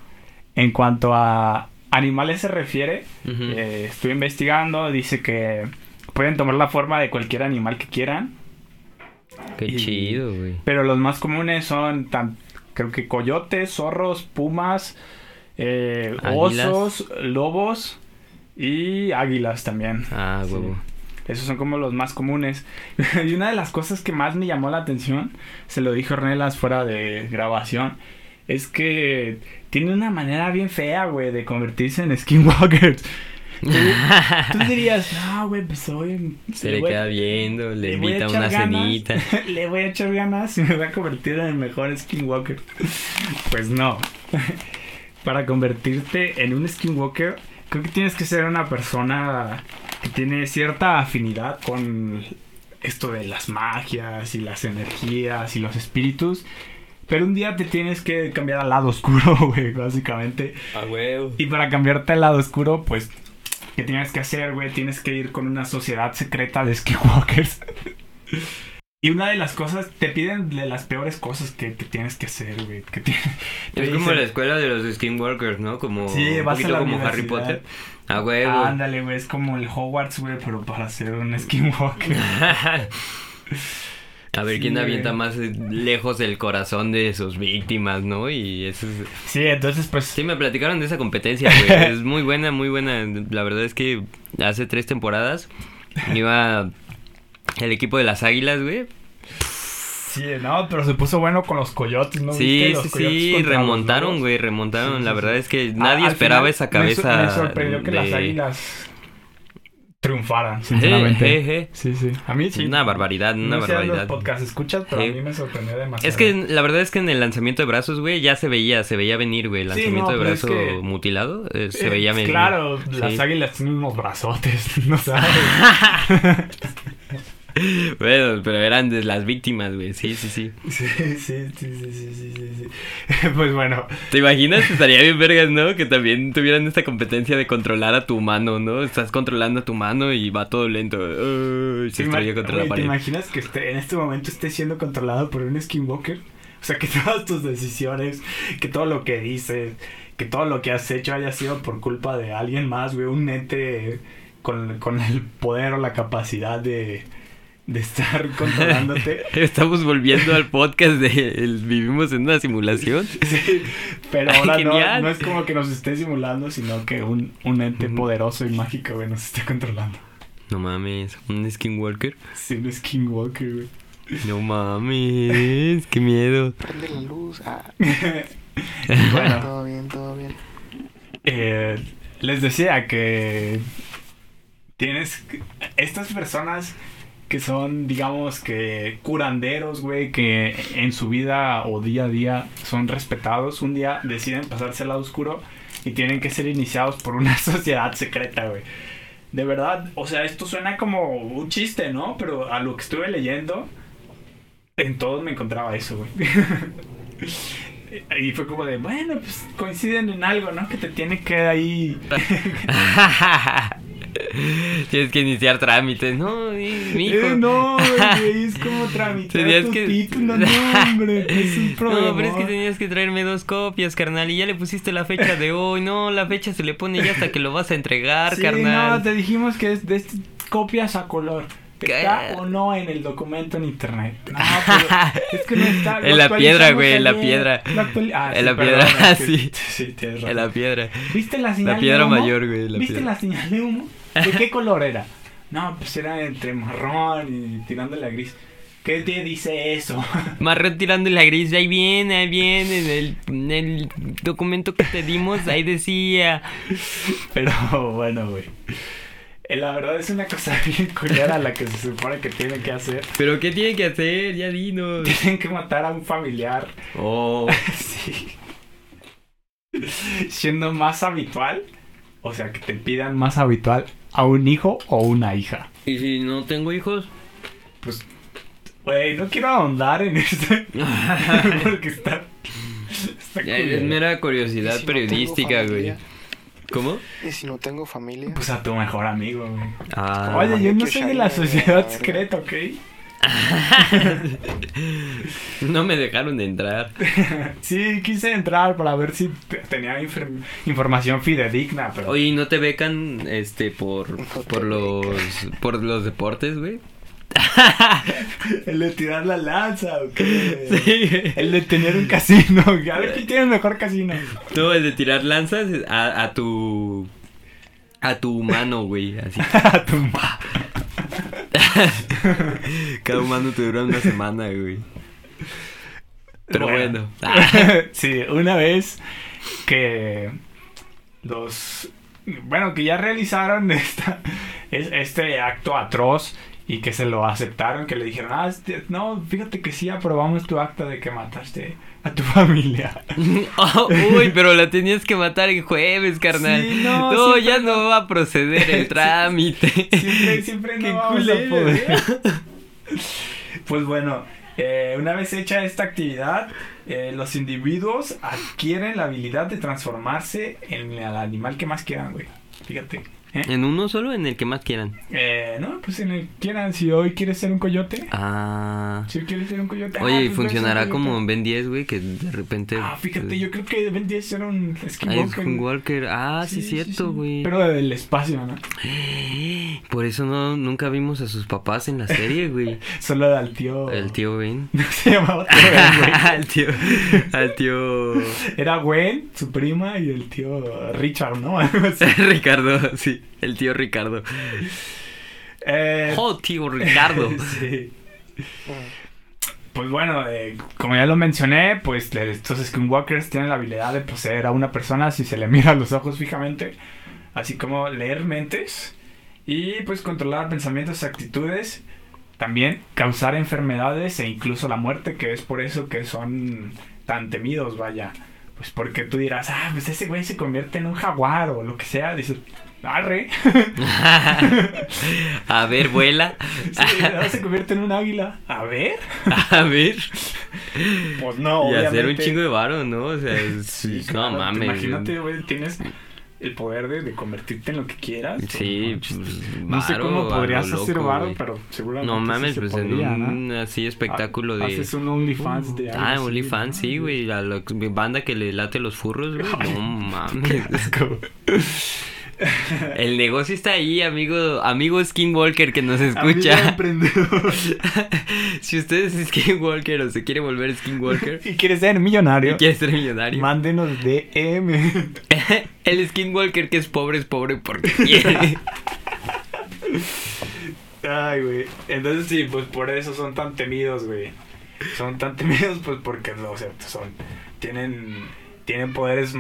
en cuanto a animales se refiere, eh, estoy investigando, dice que pueden tomar la forma de cualquier animal que quieran. Qué chido, güey. Pero los más comunes son, tan, creo que coyotes, zorros, pumas, eh, osos, lobos y águilas también. Ah, huevo. Esos son como los más comunes. y una de las cosas que más me llamó la atención, se lo dijo Ornelas fuera de grabación, es que tiene una manera bien fea, güey, de convertirse en skinwalkers. Tú, dirías, no, güey, pues hoy... Se le, queda viendo, le, invita una cenita. le voy a echar ganas y me voy a convertir en el mejor skinwalker. pues no. Para convertirte en un skinwalker, creo que tienes que ser una persona que tiene cierta afinidad con esto de las magias y las energías y los espíritus pero un día te tienes que cambiar al lado oscuro, güey, básicamente. Ah, güey. Y para cambiarte al lado oscuro, pues, ¿qué tienes que hacer, güey? Tienes que ir con una sociedad secreta de skinwalkers. Y una de las cosas, te piden de las peores cosas que, tienes que hacer, güey. es como la escuela de los skinwalkers, ¿no? Como sí, un poquito como Harry Potter. Ah, güey. Ándale, güey, es como el Hogwarts, güey, pero para ser un skinwalker. A ver quién avienta más eh, lejos del corazón de sus víctimas, ¿no? Y eso es... Sí, entonces pues... Sí, me platicaron de esa competencia, güey. es muy buena, muy buena. La verdad es que hace tres temporadas iba el equipo de las águilas, güey. Sí, no, pero se puso bueno con los coyotes, ¿no? Sí, sí, sí, remontaron, güey, remontaron. la verdad es que nadie esperaba esa cabeza. Me, sorprendió que las águilas triunfara, sinceramente. Sí, sí. A mí sí. Una barbaridad, una no sé barbaridad. los podcasts escuchas, pero a mí me sorprendió demasiado. Es que la verdad es que en el lanzamiento de brazos, güey, ya se veía, se veía venir, güey. El lanzamiento de brazo mutilado, eh, se veía venir. Claro, las águilas tienen unos brazotes, no sabes. bueno, pero eran de las víctimas, güey. Sí, sí, sí. Sí, sí, sí, sí, sí, sí, sí. Pues bueno. ¿Te imaginas? Estaría bien vergas, ¿no? Que también tuvieran esta competencia de controlar a tu mano, ¿no? Estás controlando a tu mano y va todo lento. se estrella contra la pared. ¿Te imaginas que en este momento estés siendo controlado por un skinwalker? O sea, que todas tus decisiones, que todo lo que dices, que todo lo que has hecho haya sido por culpa de alguien más, güey. Un ente con, con el poder o la capacidad de, de estar controlándote. Estamos volviendo al podcast de el- Vivimos en una simulación. Sí, pero Ay, ahora no, no es como que nos esté simulando, sino que un, un ente poderoso y mágico, güey, nos esté controlando. No mames, un skinwalker. Sí, no es King Walker, güey. No mames, qué miedo. Prende la luz. Ah, Bueno, todo bien, todo bien. eh, les decía que tienes estas personas que son, digamos, que curanderos, güey, que en su vida o día a día son respetados, un día deciden pasarse al lado oscuro y tienen que ser iniciados por una sociedad secreta, güey. De verdad, o sea, esto suena como un chiste, ¿no? Pero a lo que estuve leyendo, en todos me encontraba eso, güey. Y fue como de, bueno, pues coinciden en algo, ¿no? Que te tiene que ahí... Tienes que iniciar trámites. No, mi. Eh, no, güey, es como tramitar Tenías tu que- título, no, hombre, es un problema. No, pero es que tenías que traerme dos copias, carnal. Y ya le pusiste la fecha de hoy. No, la fecha se le pone ya hasta que lo vas a entregar, Sí, carnal. no, te dijimos que es de est- copias a color. ¿Está o no en el documento en internet? No, pero es que no está. En la piedra, güey, en la piedra. Ah, En sí, la piedra, que- sí. Tienes En la piedra. ¿Viste la señal La piedra de humo? mayor, güey. La ¿Viste piedra. la señal de humo? ¿De qué color era? No, pues era entre marrón y tirándole a gris. ¿Qué te dice eso? Marrón tirando la gris, ahí viene, ahí viene, en el, en el documento que te dimos, ahí decía. Pero bueno, güey. Eh, La verdad es una cosa bien culera la que se supone que tienen que hacer. ¿Pero qué tiene que hacer? Ya dinos. Tienen que matar a un familiar. Oh, Sí. Siendo más habitual. O sea, que te pidan más habitual a un hijo o una hija. ¿y si no tengo hijos? Pues, güey, no quiero ahondar en esto. porque está. Está Ya, Es mera ¿Y curiosidad si no tengo periodística, güey. ¿Cómo? ¿Y si no tengo familia? Pues a tu mejor amigo, güey. Ah, Oye, yo no soy de la sociedad secreta, ¿ok? no me dejaron de entrar. Sí, quise entrar para ver si te- tenía información fidedigna, pero... Oye, ¿y no te becan este por por los por los deportes, güey? El de tirar la lanza, ¿o qué? Sí. El de tener un casino. A ver quién tiene el mejor casino. No, el de tirar lanzas a, a tu a tu humano, güey, así. A tu Cada humano te dura una semana, güey. Pero bueno. sí, una vez que los... Bueno, que ya realizaron esta, es- este acto atroz y que se lo aceptaron, que le dijeron, ah, este- no, fíjate que sí aprobamos tu acta de que mataste a tu familia. Oh, uy, pero la tenías que matar el jueves, carnal. Sí, no, ya no. no va a proceder el trámite. Siempre, siempre no vamos a poder. Pues bueno, eh, una vez hecha esta actividad, eh, los individuos adquieren la habilidad de transformarse en el animal que más quieran, güey. Fíjate. ¿Eh? En uno solo, en el que más quieran. Eh, no, pues en el que quieran. Si hoy quieres ser un coyote, Ah. si hoy quieres ser un coyote. ah, Oye, ¿y pues funcionará como en Ben 10, güey? Que de repente. Ah, fíjate, yo creo que Ben 10 era un Ah, skinwalker. un Walker. Ah, sí, Sí, cierto, sí. güey. Pero del espacio, ¿no? Por eso no, nunca vimos a sus papás en la serie, güey. Solo al tío. El tío Ben. No se llamaba tío Ben, güey. al tío. Al tío. Era Gwen, su prima, y el tío Richard, ¿no? Ricardo, sí. El tío Ricardo. Eh, Oh, tío Ricardo. sí. Pues bueno, eh, como ya lo mencioné, pues estos skinwalkers tienen la habilidad de poseer a una persona si se le mira a los ojos fijamente, así como leer mentes y pues controlar pensamientos y actitudes, también causar enfermedades e incluso la muerte, que es por eso que son tan temidos, vaya. Pues porque tú dirás, ah, pues ese güey se convierte en un jaguar o lo que sea, dices, arre. A ver, vuela. Sí, se convierte en un águila. A ver. A ver. Pues no, y hacer un obviamente. chingo de varo, ¿no? O sea, es- Sí, no claro, mames. Imagínate, güey, tienes el poder de, de convertirte en lo que quieras. Sí, manches. pues, no sé varo cómo a podrías hacer loco, varo, güey. pero seguramente No sí mames, se pues podría, en ¿no? un así espectáculo de. Haces un OnlyFans de algo Ah, así, OnlyFans, ¿no? sí, güey. A la banda que le late los furros, güey. No mames. Qué asco. El negocio está ahí, amigo, amigo Skinwalker que nos escucha. si usted es Skinwalker o se quiere volver Skinwalker y quiere ser millonario, y quiere ser millonario, mándenos DM. El Skinwalker que es pobre es pobre porque quiere. Ay, güey. Entonces sí, pues por eso son tan temidos, güey. Son tan temidos, pues porque, o sea, son. Tienen. Tienen poderes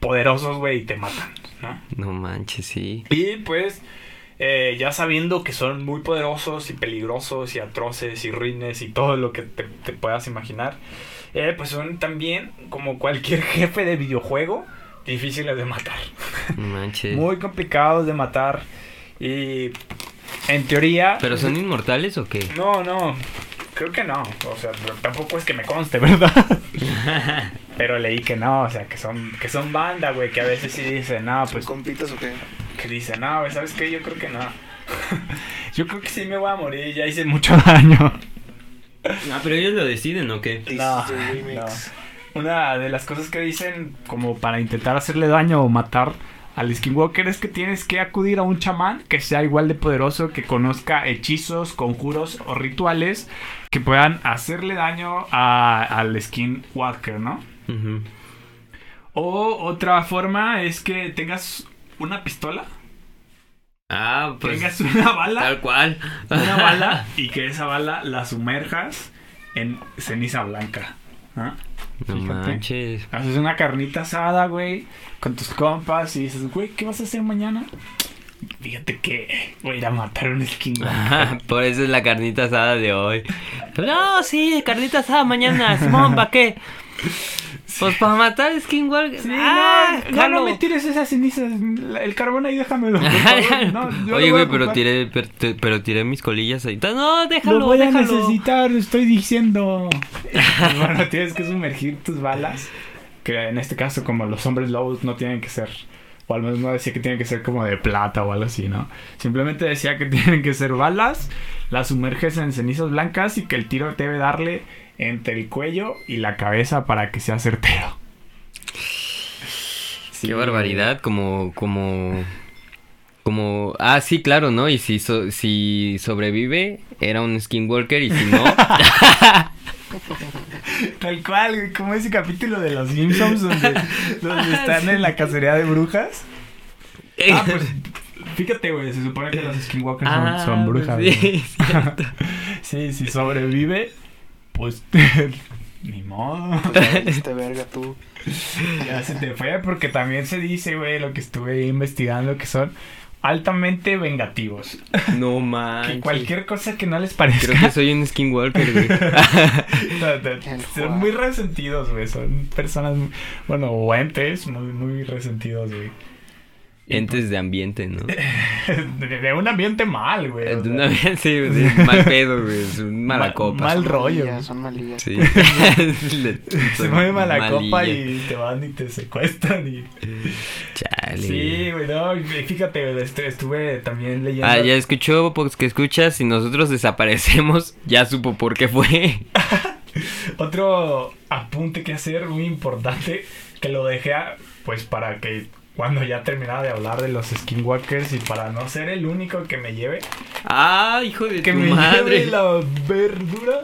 poderosos, güey, y te matan, ¿no? No manches, sí. Y pues. Eh, ya sabiendo que son muy poderosos y peligrosos y atroces y ruines y todo lo que te, puedas imaginar, eh, pues son también como cualquier jefe de videojuego difíciles de matar. Manches. muy complicados de matar y en teoría. ¿Pero son inmortales o qué? No, no. Creo que no. O sea, tampoco es que me conste, ¿verdad? Pero leí que no, o sea, que son, que son banda, güey, que a veces sí dicen, no, pues. ¿Compitas o qué? Que dicen, no, güey, ¿sabes qué? Yo creo que no. Yo creo que sí me voy a morir, ya hice mucho daño. Ah, pero ellos lo deciden, ¿o qué? No, no. Una de las cosas que dicen, como para intentar hacerle daño o matar al Skinwalker es que tienes que acudir a un chamán que sea igual de poderoso, que conozca hechizos, conjuros o rituales que puedan hacerle daño a, al Skinwalker, ¿no? O otra forma es que tengas una pistola. Ah, pues. Tengas una bala. Tal cual. Una bala y que esa bala la sumerjas en ceniza blanca. ¿ah? No manches. Haces una carnita asada, güey, con tus compas y dices, güey, ¿qué vas a hacer mañana? Fíjate que voy a ir a matar un skin. Por eso es la carnita asada de hoy. no, sí, carnita asada mañana. Simón, ¿para qué? Pues para matar Skinwalker. Sí, ah, no, no, me tires esas cenizas. El carbón ahí déjamelo. Oye, güey, pero tiré, pero, tiré mis colillas ahí. No, déjalo. Lo voy a necesitar, estoy diciendo. bueno, tienes que sumergir tus balas. Que en este caso, como los hombres lobos no tienen que ser. O al menos no decía que tienen que ser como de plata o algo así, ¿no? Simplemente decía que tienen que ser balas. Las sumerges en cenizas blancas y que el tiro debe darle entre el cuello y la cabeza para que sea certero. Qué barbaridad, como, como, como, ah, sí, claro, ¿no? Y si, si sobrevive, era un skinwalker y si no... Tal cual, como ese capítulo de los Simpsons donde, donde están en la cacería de brujas. Ah, pues fíjate, güey, se supone que los skinwalkers son, ah, son, brujas. Sí, sí, si sobrevive, pues ni modo. Este verga tú. Ya se te fue porque también se dice, güey, lo que estuve investigando que son altamente vengativos. No manches. Que cualquier cosa que no les parezca. Creo que soy un skinwalker, güey. son muy resentidos, güey. Son personas, bueno, o entes muy, muy resentidos, güey. Entes de ambiente, ¿no? de, un ambiente mal, güey. De un ambiente, sí, mal pedo, güey. Es un mala copa. Mal rollo. son malillas. Sí. Se mueve mala copa y te van y te secuestran y... Chale. Sí, güey, no, fíjate, estuve también leyendo... Ah, ya escuchó, pues que escuchas, si nosotros desaparecemos, ya supo por qué fue. Otro apunte que hacer muy importante, que lo dejé, pues para que cuando ya terminaba de hablar de los skinwalkers y para no ser el único que me lleve. Ah, hijo de que tu me madre. Lleve la verdura.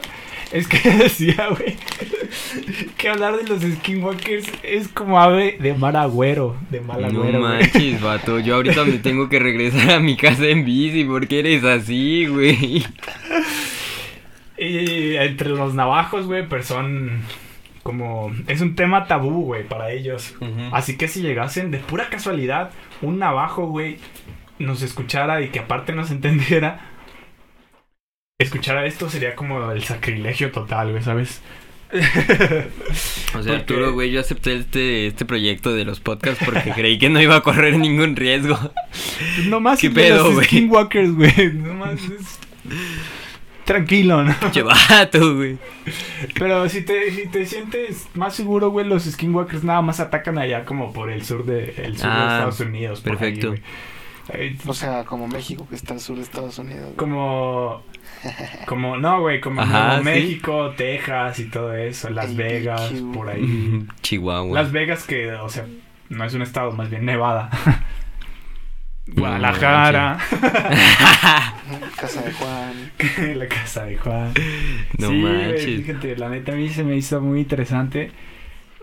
Es que decía, güey, que hablar de los skinwalkers es como ave de mal agüero, de mal agüero. No manches, vato, yo ahorita me tengo que regresar a mi casa en bici porque eres así, güey. Y entre los navajos, güey, pero son como es un tema tabú, güey, para ellos. Así que si llegasen de pura casualidad un navajo, güey, nos escuchara y que aparte nos entendiera, escuchara esto sería como el sacrilegio total, güey, ¿sabes? o sea, Arturo, güey, yo acepté este, este proyecto de los podcasts porque creí que no iba a correr ningún riesgo. No más ¿Qué pedo, güey? Skinwalkers, güey. No más es tranquilo, ¿no? Chevato, güey. Pero si te, si te sientes más seguro, güey, los skinwalkers nada más atacan allá como por el sur de, el sur de ah, Estados Unidos. Perfecto. o sea, como México que está al sur de Estados Unidos. Como... Como, no, güey, como México, Texas y todo eso, Las Vegas, por ahí. Chihuahua. Las Vegas que, o sea, no es un estado, más bien Nevada. Guadalajara. casa de Juan. la casa de Juan. No sí, güey, manches. fíjate, la neta a mí se me hizo muy interesante.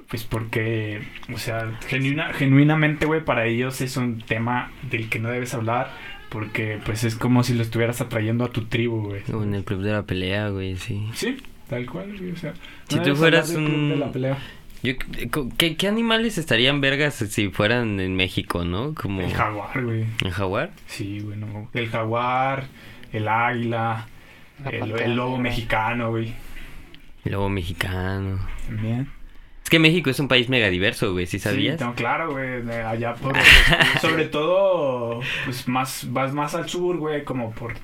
Pues porque, o sea, genuina, genuinamente, güey, para ellos es un tema del que no debes hablar. Porque, pues, es como si lo estuvieras atrayendo a tu tribu, güey. O en el club de la pelea, güey, sí. Sí, tal cual, güey, o sea. Si no tú fueras del club de un- la pelea. Yo, ¿qué, ¿Qué animales estarían vergas si fueran en México, no? Como El jaguar, güey. el jaguar. Sí, güey, no. El jaguar, el águila, La el, lobo mexicano, güey. El lobo mexicano. También. Es que México es un país mega diverso, güey, ¿sí sabías? Sí, no, claro, güey. Allá por. sobre todo, pues más, vas más al sur, güey, como por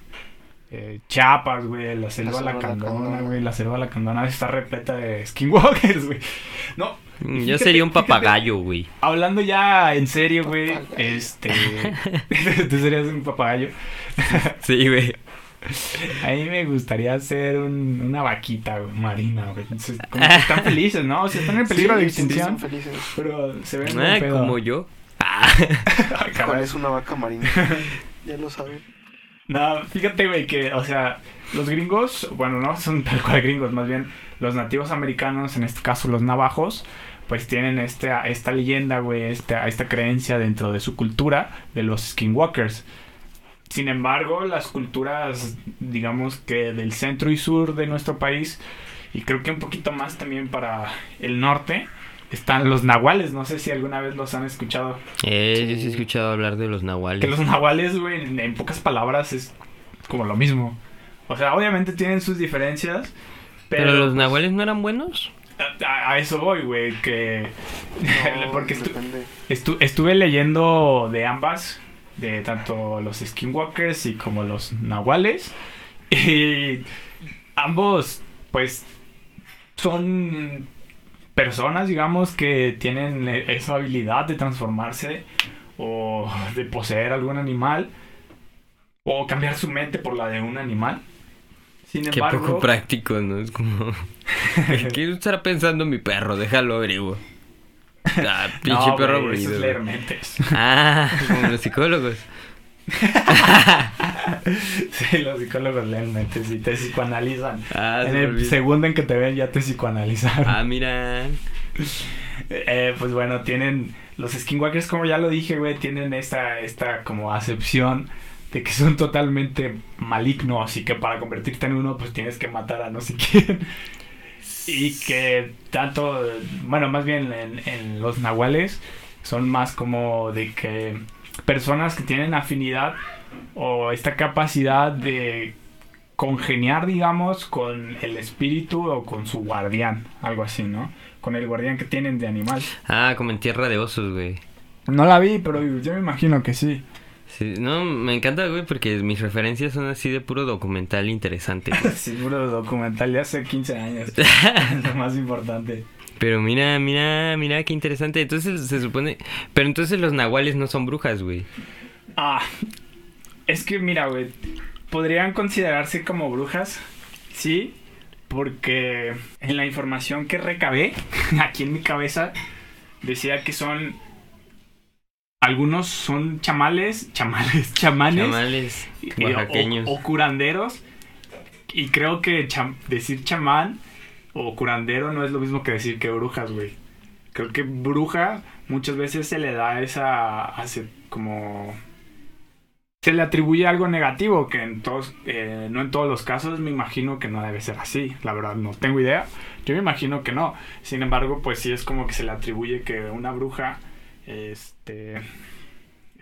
eh, Chiapas, güey, la selva selva lacandona, güey. La selva lacandona está repleta de skinwalkers, güey. No. Yo sería un papagayo, güey. Hablando ya en serio, güey, este. Tú serías un papagayo. Sí, güey. A mí me gustaría ser un- una vaquita güey, marina, güey. Como que están felices, ¿no? O sea, están en peligro de Sí, sí, sí, extinción. son felices. Pero se ven Ah, como yo. Ah, Ay, ¿Cuál es una vaca marina? ya lo saben. No, fíjate, güey, que, o sea, los gringos, bueno, no son tal cual gringos, más bien los nativos americanos, en este caso los navajos, pues tienen este, esta leyenda, güey, esta, esta creencia dentro de su cultura de los skinwalkers. Sin embargo, las culturas, digamos que del centro y sur de nuestro país, y creo que un poquito más también para el norte, están los nahuales. No sé si alguna vez los han escuchado. eh, yo sí he escuchado hablar de los nahuales. Que los nahuales, güey, en, en pocas palabras es como lo mismo. O sea, obviamente tienen sus diferencias, pero, Pero los nahuales no eran buenos. a, a eso voy, güey, que... No, porque estu- estuve leyendo de ambas, de tanto los skinwalkers y como los nahuales, y ambos, pues, son personas, digamos, que tienen eh, esa habilidad de transformarse o de poseer algún animal o cambiar su mente por la de un animal. Sin Qué embargo, poco práctico, ¿no? Es como... ¿Qué estará pensando mi perro? Déjalo averiguo. Ah, pinche no, perro eso aburrido. es leer mentes. Ah, como los psicólogos. Sí, los psicólogos leen mentes y te psicoanalizan. Ah, en el bien. segundo en que te ven ya te psicoanalizaron. Ah, mira. Eh, pues bueno, tienen los skinwalkers, como ya lo dije, güey, tienen esta, esta como acepción de que son totalmente malignos y que para convertirte en uno pues tienes que matar a no sé quién. Y que tanto, bueno, más bien en, en los nahuales son más como de que personas que tienen afinidad o esta capacidad de congeniar, digamos, con el espíritu o con su guardián, algo así, ¿no? Con el guardián que tienen de animal. Ah, como en Tierra de Osos, güey. No la vi, pero yo me imagino que sí. Sí, no, me encanta, güey, porque mis referencias son así de puro documental interesante. Sí, puro documental de hace 15 años. lo más importante. Pero mira, mira, mira qué interesante. Entonces se supone... Pero entonces los nahuales no son brujas, güey. Ah, es que mira, güey, podrían considerarse como brujas, sí, porque en la información que recabé, aquí en mi cabeza, decía que son... Algunos son chamales, chamales, chamanes. Chamales o curanderos. Y creo que cham- decir chamán o curandero no es lo mismo que decir que brujas, güey. Creo que bruja muchas veces se le da esa... hace como... Se le atribuye algo negativo, que en todos, eh, no en todos los casos me imagino que no debe ser así. La verdad, no tengo idea. Yo me imagino que no. Sin embargo, pues sí es como que se le atribuye que una bruja, este,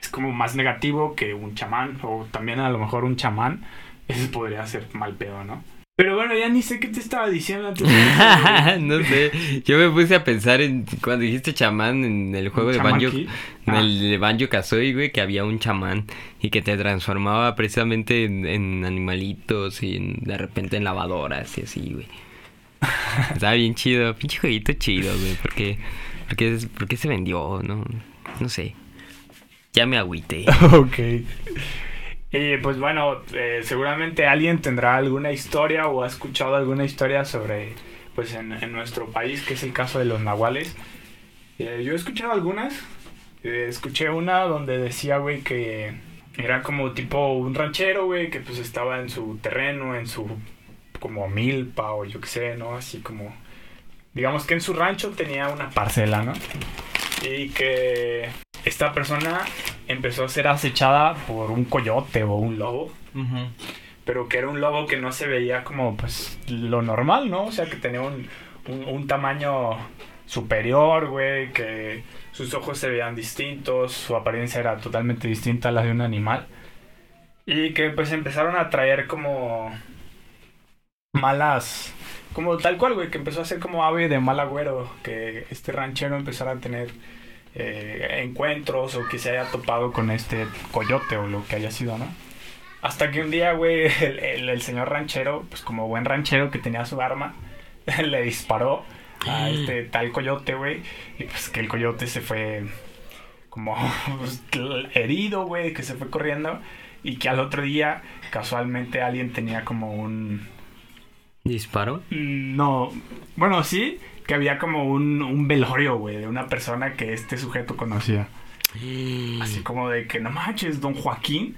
es como más negativo que un chamán, o también a lo mejor un chamán, ese podría ser mal pedo, ¿no? Pero bueno, ya ni sé qué te estaba diciendo no sé. Yo me puse a pensar en cuando dijiste chamán en el juego de ¿Chamán Banjo, en Ah. el de Banjo Kazooie, güey, que había un chamán y que te transformaba precisamente en, en animalitos y en- de repente en lavadoras y así, güey. Estaba bien chido, pinche jueguito chido, güey, porque porque es- porque se vendió, no no sé. Ya me agüité. ok. Y pues bueno, eh, seguramente alguien tendrá alguna historia o ha escuchado alguna historia sobre, pues en, en nuestro país, que es el caso de los nahuales. Eh, yo he escuchado algunas, eh, escuché una donde decía, güey, que era como tipo un ranchero, güey, que pues estaba en su terreno, en su como milpa o yo qué sé, ¿no? Así como, digamos que en su rancho tenía una parcela, ¿no? Y que esta persona empezó a ser acechada por un coyote o un lobo. Pero que era un lobo que no se veía como pues lo normal, ¿no? O sea, que tenía un, un tamaño superior, güey, que sus ojos se veían distintos, su apariencia era totalmente distinta a la de un animal. Y que pues empezaron a traer como malas, como tal cual, güey, que empezó a ser como ave de mal agüero, que este ranchero empezara a tener eh, encuentros o que se haya topado con este coyote o lo que haya sido, ¿no? Hasta que un día, güey, el, señor ranchero, pues como buen ranchero que tenía su arma, le disparó a este tal coyote, güey, y pues que el coyote se fue como pues, herido, güey, que se fue corriendo y que al otro día casualmente alguien tenía como un ¿Disparo? Mm, no. Bueno, sí, que había como un, un velorio, güey, de una persona que este sujeto conocía. Así como de que no manches, don Joaquín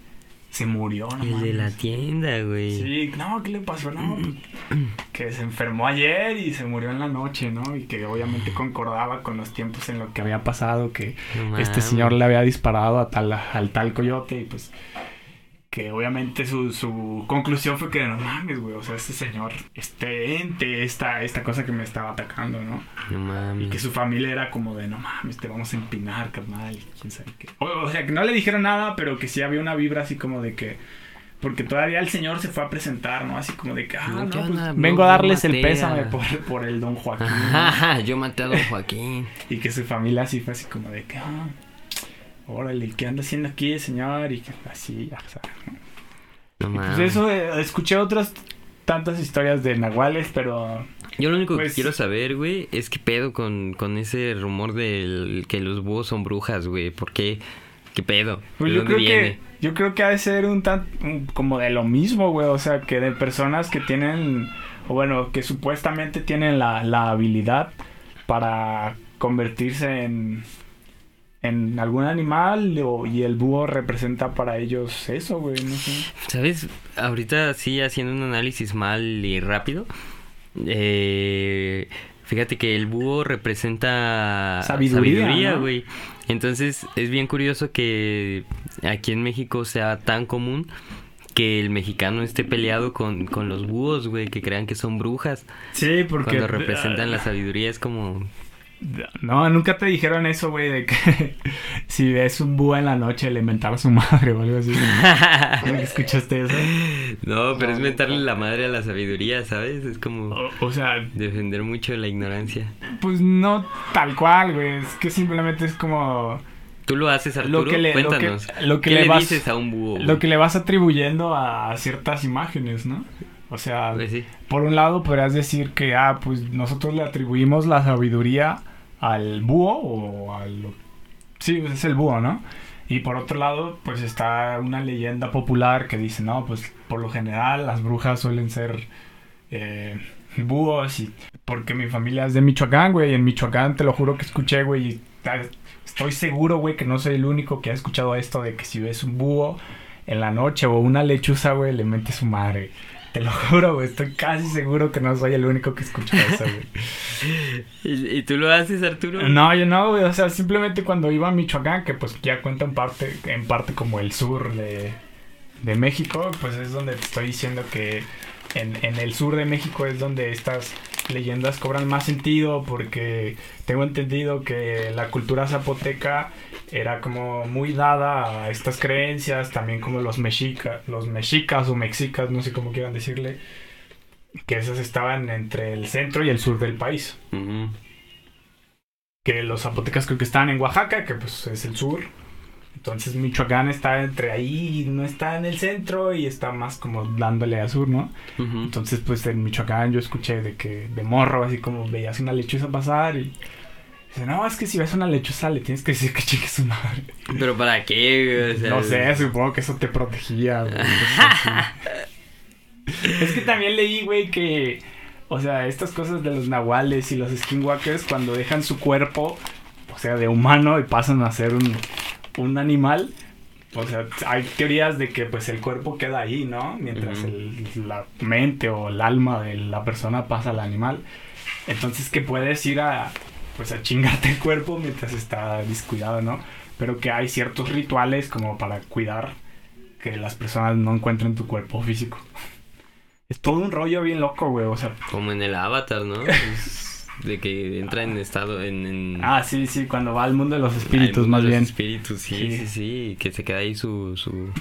se murió, no El de la tienda, güey. Sí, no, ¿qué le pasó? No, pues, que se enfermó ayer y se murió en la noche, ¿no? Y que obviamente concordaba con los tiempos en lo que había pasado, que este señor le había disparado a tal, al tal coyote y pues que obviamente su, su conclusión fue que no mames, güey, o sea, este señor, este ente, esta, esta cosa que me estaba atacando, ¿no? No mames. Y que su familia era como de, no mames, te vamos a empinar, carnal, quién sabe qué. O, sea, que no le dijeron nada, pero que sí había una vibra así como de que... Porque todavía el señor se fue a presentar, ¿no? Así como de que, ah, no, pues, vengo a darles el pésame por, por, el don Joaquín. yo maté a don Joaquín. y que su familia así fue así como de que, ah, órale, ¿qué anda haciendo aquí, señor? Y así, o sea. No pues eso, eh, escuché otras tantas historias de nahuales, pero... Yo lo único que pues quiero saber, güey, es qué pedo con, con ese rumor de que los búhos son brujas, güey. ¿Por qué? ¿Qué pedo? Pues yo creo que yo creo que ha de ser un tan como de lo mismo, güey, o sea, que de personas que tienen o bueno, que supuestamente tienen la, la habilidad para convertirse en en algún animal y el búho representa para ellos eso, güey, no sé. ¿Sabes? Ahorita sí haciendo un análisis mal y rápido. Eh, fíjate que el búho representa sabiduría, güey. Entonces es bien curioso que aquí en México sea tan común que el mexicano esté peleado con, con los búhos, güey, que crean que son brujas. Sí, porque... Cuando representan la sabiduría es como... No, nunca te dijeron eso, güey, de que si ves un búho en la noche le mentaba a su madre o algo así. ¿Escuchaste eso? No, pero es mentarle la madre a la sabiduría, ¿sabes? Es como. O, sea. Defender mucho la ignorancia. Pues no tal cual, güey. Es que simplemente es como. ¿Tú lo haces, Arturo? Lo que le, Cuéntanos. Lo que, ¿Qué le, dices a un búho? Lo que le vas atribuyendo a ciertas imágenes, ¿no? O sea, pues por un lado podrías decir que, ah, pues nosotros le atribuimos la sabiduría al búho o al... Sí, es el búho, ¿no? Y por otro lado, pues está una leyenda popular que dice, no, pues por lo general las brujas suelen ser eh, búhos y... Porque mi familia es de Michoacán, güey, y en Michoacán te lo juro que escuché, güey, y estoy seguro, güey, que no soy el único que ha escuchado esto de que si ves un búho en la noche o una lechuza, güey, le mete su madre. Te lo juro, güey. Estoy casi seguro que no soy el único que escucha eso, güey. ¿Y, tú lo haces, Arturo? No, yo no, güey. O sea, simplemente cuando iba a Michoacán, que pues ya cuenta en parte, en parte como el sur de, de México, pues es donde te estoy diciendo que en, en el sur de México es donde estas leyendas cobran más sentido porque tengo entendido que la cultura zapoteca era como muy dada a estas creencias, también como los mexicas, los mexicas o mexicas, no sé cómo quieran decirle, que esas estaban entre el centro y el sur del país. Que los zapotecas creo que estaban en Oaxaca, que pues es el sur. Entonces Michoacán está entre ahí, no está en el centro y está más como dándole al sur, ¿no? Entonces pues en Michoacán yo escuché de que de morro, así como veías una lechuza pasar y Dice, no, es que si ves una lechuza le tienes que decir que chique su madre. ¿Pero para qué? no sé, supongo que eso te protegía, es que también leí, güey, que... O sea, estas cosas de los nahuales y los skinwalkers, cuando dejan su cuerpo, o o sea, de humano y pasan a ser un, un animal. O sea, hay teorías de que pues el cuerpo queda ahí, ¿no? Mientras el, la mente o el alma de la persona pasa al animal. Entonces que puedes ir a pues a chingarte el cuerpo mientras está descuidado, ¿no? Pero que hay ciertos rituales como para cuidar que las personas no encuentren tu cuerpo físico. Es todo un rollo bien loco, güey, o sea... Como en el avatar, ¿no? de que entra en estado en, Ah, sí, sí, cuando va al mundo de los espíritus, más de bien. Los espíritus, sí, sí, sí, que se queda ahí su, su,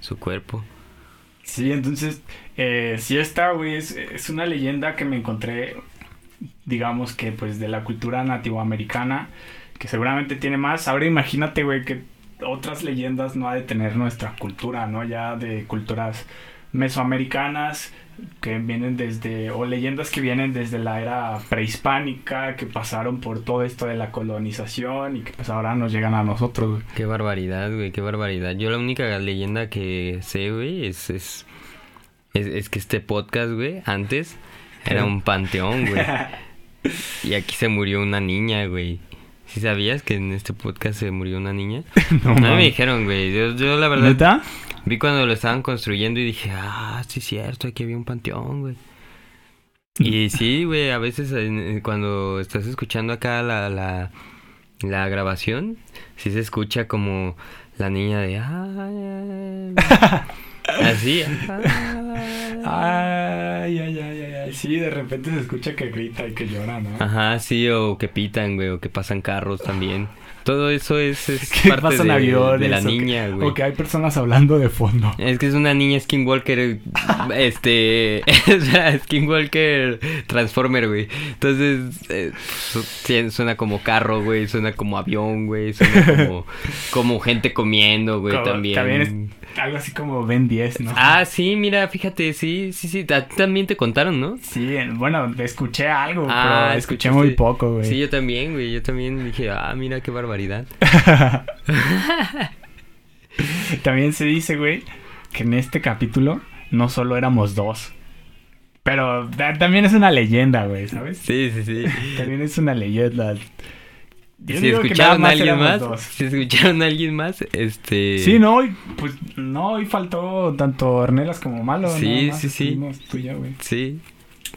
su cuerpo. Sí, entonces, eh, sí está, güey, es, es una leyenda que me encontré, digamos que pues de la cultura nativoamericana, que seguramente tiene más. Ahora imagínate, güey, que otras leyendas no ha de tener nuestra cultura, ¿no? Ya de culturas mesoamericanas que vienen desde, o leyendas que vienen desde la era prehispánica, que pasaron por todo esto de la colonización y que pues ahora nos llegan a nosotros, güey. Qué barbaridad, güey, qué barbaridad. Yo la única leyenda que sé, güey, es, es, es, que este podcast, güey, antes era un panteón, güey. y aquí se murió una niña, güey. ¿Sí sabías que en este podcast se murió una niña? no, me dijeron, güey. Yo, yo la verdad... ¿Neta? Vi cuando lo estaban construyendo y dije, ah, sí es cierto, aquí había un panteón, güey. Y sí, güey, a veces cuando estás escuchando acá la, la, la grabación, sí se escucha como la niña de... Así. Ay, ay, ay, ay, Sí, de repente se escucha que grita y que llora, ¿no? Ajá, sí, o que pitan, güey, o que pasan carros también. Todo eso es, es parte de, aviones, de, la niña, güey. O que hay personas hablando de fondo. Es que es una niña Skinwalker, este, Skinwalker Transformer, güey. Entonces, eh, suena como carro, güey, suena como avión, güey, suena como, como gente comiendo, güey, también. También es algo así como Ben 10, ¿no? Ah, sí, mira, fíjate, sí, sí, sí, también te contaron, ¿no? Sí, bueno, escuché algo, ah, pero escuché muy poco, güey. Sí, yo también, güey, yo también dije, ah, mira qué barbaridad También se dice, güey, que en este capítulo no solo éramos dos. Pero también es una leyenda, güey, ¿sabes? Sí, sí, sí. También es una leyenda. Si escucharon a alguien más, si escucharon a alguien más, este... Sí, no, pues no, hoy faltó tanto Ornelas como Malo. Sí, sí, sí. Sí.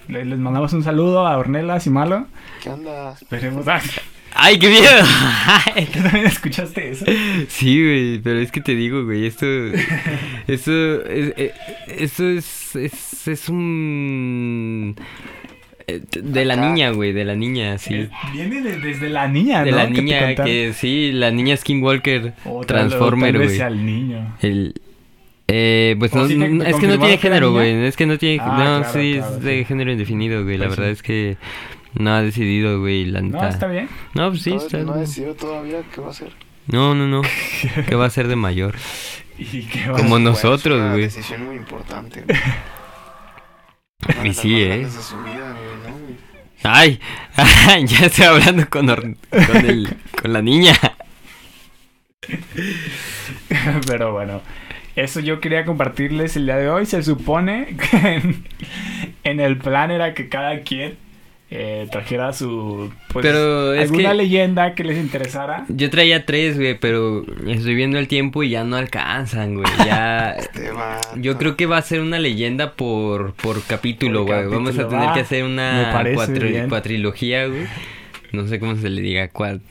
Les, mandamos un saludo a Ornelas y Malo. ¿Qué onda? Esperemos... ¡Ay, qué miedo! ¿Tú también escuchaste eso? Sí, güey, pero es que te digo, güey, esto... Eso es... Eh, eso es... Es, es un... Eh, de la niña, güey, de la niña, sí. Viene desde la niña, ¿no? De la niña, que, sí, la niña Skinwalker Transformer, güey. al niño. El... Eh, pues no, es que no tiene género, güey. Es que no tiene... Ah, no, sí, es de género indefinido, güey. la pues verdad es que... No ha decidido, güey, la neta. No, está bien. No, pues sí, está No ha decidido todavía qué va a hacer. No, no, no. ¿Qué va a hacer de mayor? ¿Y qué va Como a nosotros, güey. Es una decisión muy importante. y sí, ¿eh? Ay, ya estoy hablando con, con, el, con la niña. Pero bueno, eso yo quería compartirles el día de hoy. Se supone que en el plan era que cada quien eh, trajera su pues pero alguna leyenda que les interesara. Yo traía tres, güey, pero estoy viendo el tiempo y ya no alcanzan, güey. Ya este yo creo que va a ser una leyenda por por capítulo, güey. Vamos a tener que hacer una cuatrilogía, güey. No sé cómo se le diga, cuál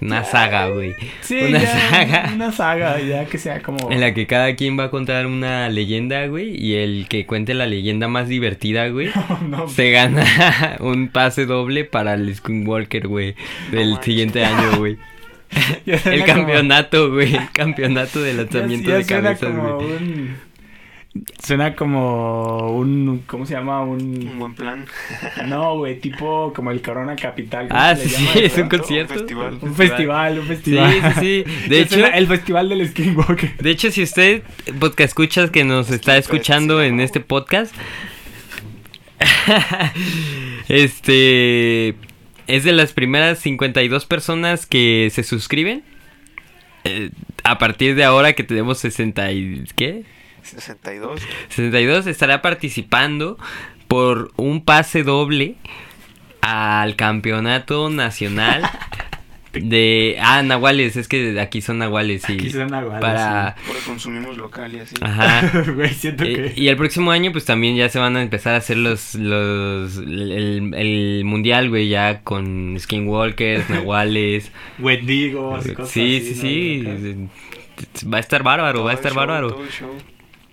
una saga, güey. Sí, una saga. Una saga, ya que sea como. En la que cada quien va a contar una leyenda, güey. Y el que cuente la leyenda más divertida, güey. se gana un pase doble para el Skinwalker, güey. Del siguiente año, güey. el campeonato, güey. El campeonato de lanzamiento de cabezas, güey. Suena como un. ¿Cómo se llama? Un. Un buen plan. No, güey, tipo como el Corona Capital. Ah, sí, sí, es un concierto. Un festival. Un festival, un festival. Sí, sí, sí. De hecho, el festival del Skinwalker. De hecho, si usted, podcast escuchas que nos está escuchando en este podcast, este. Es de las primeras 52 personas que se suscriben. Eh, a partir de ahora que tenemos 60 y... ¿Qué? 62. 62 estará participando por un pase doble al campeonato nacional De. Ah, nahuales. Es que aquí son nahuales. Y Aquí son nahuales, Para. Porque consumimos local y así. Ajá. Güey, siento Eh, que... y el próximo año, pues también ya se van a empezar a hacer los. los el, el mundial, güey, ya con skinwalkers, nahuales. Wendigos y cosas sí, así, sí, ¿no? sí. Va a estar bárbaro, Todo va a el estar show, bárbaro.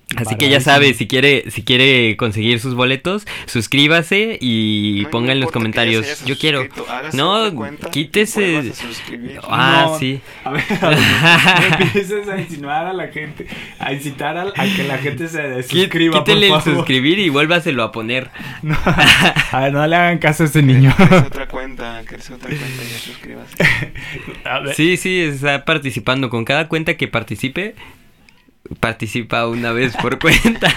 El. Así que ya sabe, si quiere, si quiere conseguir sus boletos, suscríbase y No ponga en los comentarios. Yo quiero. No, cuenta, quítese-. Ah, No. sí. A ver, a ver, no empieces a insinuar a la gente, a incitar a, a que la gente se suscriba, Quítele el por favor. suscribir y vuélvaselo a poner. No, a ver, no le hagan caso a ese niño. Crece otra cuenta, crece otra cuenta y ya suscríbase. A ver, Sí, sí, está participando. Con cada cuenta que participe, participa una vez por cuenta.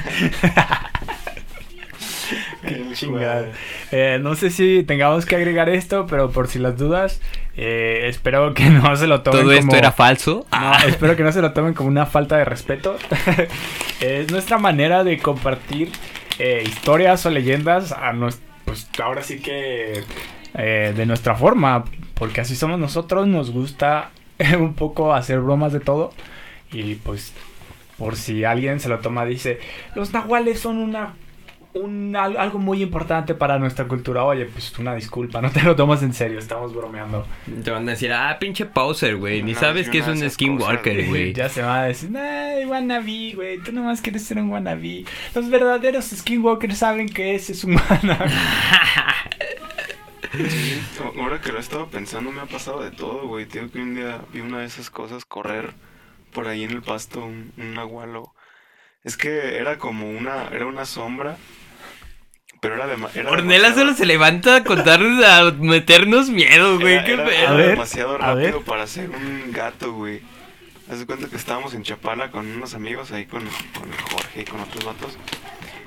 qué chingada. Eh, no sé si tengamos que agregar esto, pero por si las dudas, eh, espero que no se lo tomen Todo esto como- era falso. No, espero que no se lo tomen como una falta de respeto. es nuestra manera de compartir eh, historias o leyendas a nos, pues ahora sí que eh, de nuestra forma, porque así somos nosotros, nos gusta un poco hacer bromas de todo y pues por si alguien se lo toma dice, los nahuales son una un, al- algo muy importante para nuestra cultura. Oye, pues una disculpa, no te lo tomas en serio, estamos bromeando. Te van a decir, ah, pinche pauser, güey. Ni No, sabes que es un skinwalker, güey. Ya se va a decir, ay, wannabe, güey, tú nomás quieres ser un wannabe. Los verdaderos skinwalkers saben que ese es un wannabe. Sí, ahora que lo he estado pensando me ha pasado de todo, güey. Tío, que un día vi una de esas cosas correr por ahí en el pasto, un, un nahualo. Es que era como una, era una sombra, pero era, dema- era Ornella demasiado- solo se levanta a contarnos, a meternos miedo, güey. Era, Qué era- era A ver, demasiado a rápido ver. para ser un gato, güey. Haz de cuenta que estábamos en Chapala con unos amigos ahí con, con Jorge y con otros vatos.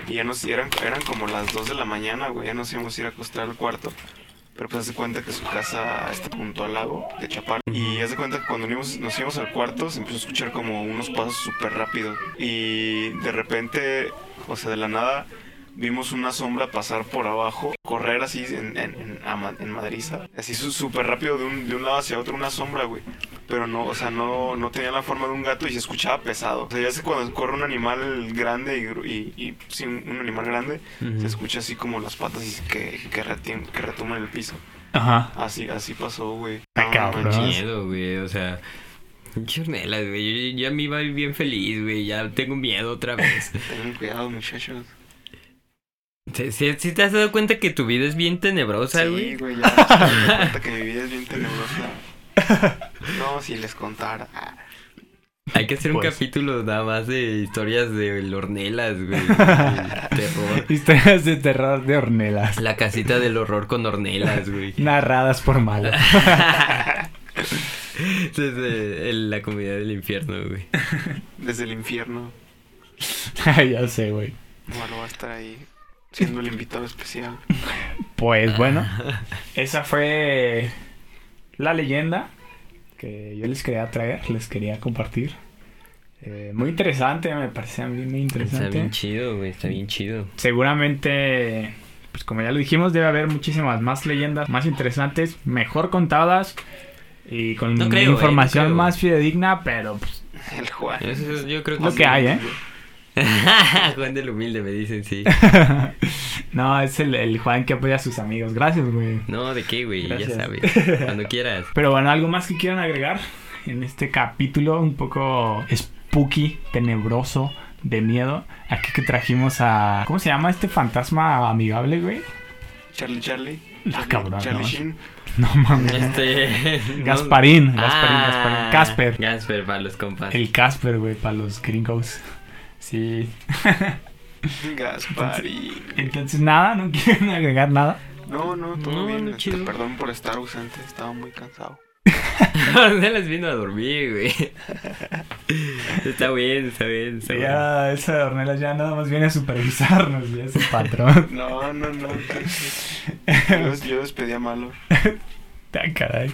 Y ya nos y eran, eran como las 2 de la mañana, güey. Ya nos íbamos a ir a acostar al cuarto. Pero pues haz de cuenta que su casa está junto al lago de Chapala. Y haz de cuenta que cuando íbamos- nos íbamos al cuarto se empezó a escuchar como unos pasos súper rápidos. Y de repente, o sea, de la nada, vimos una sombra pasar por abajo, correr así en, en, en, en madriza. Así su- súper rápido de un, de un lado hacia otro, una sombra, güey. Pero no, o sea, no, no tenía la forma de un gato y se escuchaba pesado. O sea, ya sé cuando corre un animal grande y, y, y sí, un, animal grande, se escucha así como las patas y que, que, retien- que retuman el piso. Ajá. Así, así pasó, güey. Ah. Miedo, güey, o sea. pinche Ornella, güey. Yo ya me iba bien feliz, güey. Ya tengo miedo otra vez. Tengan cuidado, muchachos. ¿Sí, sí, sí te has dado cuenta que tu vida es bien tenebrosa, Sí, güey? güey, ya me dando cuenta que mi vida es bien tenebrosa. No, si les contara. Hay que hacer un Pues. capítulo nada más de historias de Ornelas, güey. terror. Historias de terror de hornelas. La casita del horror con Ornelas, güey. Narradas por Malo. Desde el- la comunidad del infierno, güey. Desde el infierno. ya sé, güey. Malo va a estar ahí siendo el invitado especial. Pues bueno, esa fue la leyenda que yo les quería traer, les quería compartir. Eh, muy interesante, me parece a mí muy Está interesante. bien chido, güey. Está bien chido. Seguramente, pues como ya lo dijimos, debe haber muchísimas más leyendas más interesantes, mejor contadas y con No creo, eh, información no creo. más fidedigna, pero pues, El Juan. Eso es- yo creo que Lo que hay, ¿eh? Juan del Humilde me dicen, sí. no, es el, el Juan que apoya a sus amigos. Gracias, güey. No, ¿de qué, güey? Ya sabes. Cuando quieras. Pero bueno, algo más que quieran agregar en este capítulo un poco spooky, tenebroso, de miedo. Aquí que trajimos a. ¿Cómo se llama este fantasma amigable, güey? Charlie Charlie. Ah, Charlie, cabrón, Charlie no. Sheen. No mames. Este. no- Gasparín, Gasparín, Ah, Gasparín. Casper. Gasper para los compas. El Casper, güey, para los gringos. Sí. Gasparín. Entonces, nada, no quieren agregar nada. No, no, todo No, bien. no, este, perdón por estar ausente, estaba muy cansado. Se las vino a dormir, güey. Está bien, está bien, está bien. Ya, esa de Ornelas ya nada más viene a supervisarnos, ya es el patrón. No, no, no. Yo, yo despedí a Malo. Ah, caray.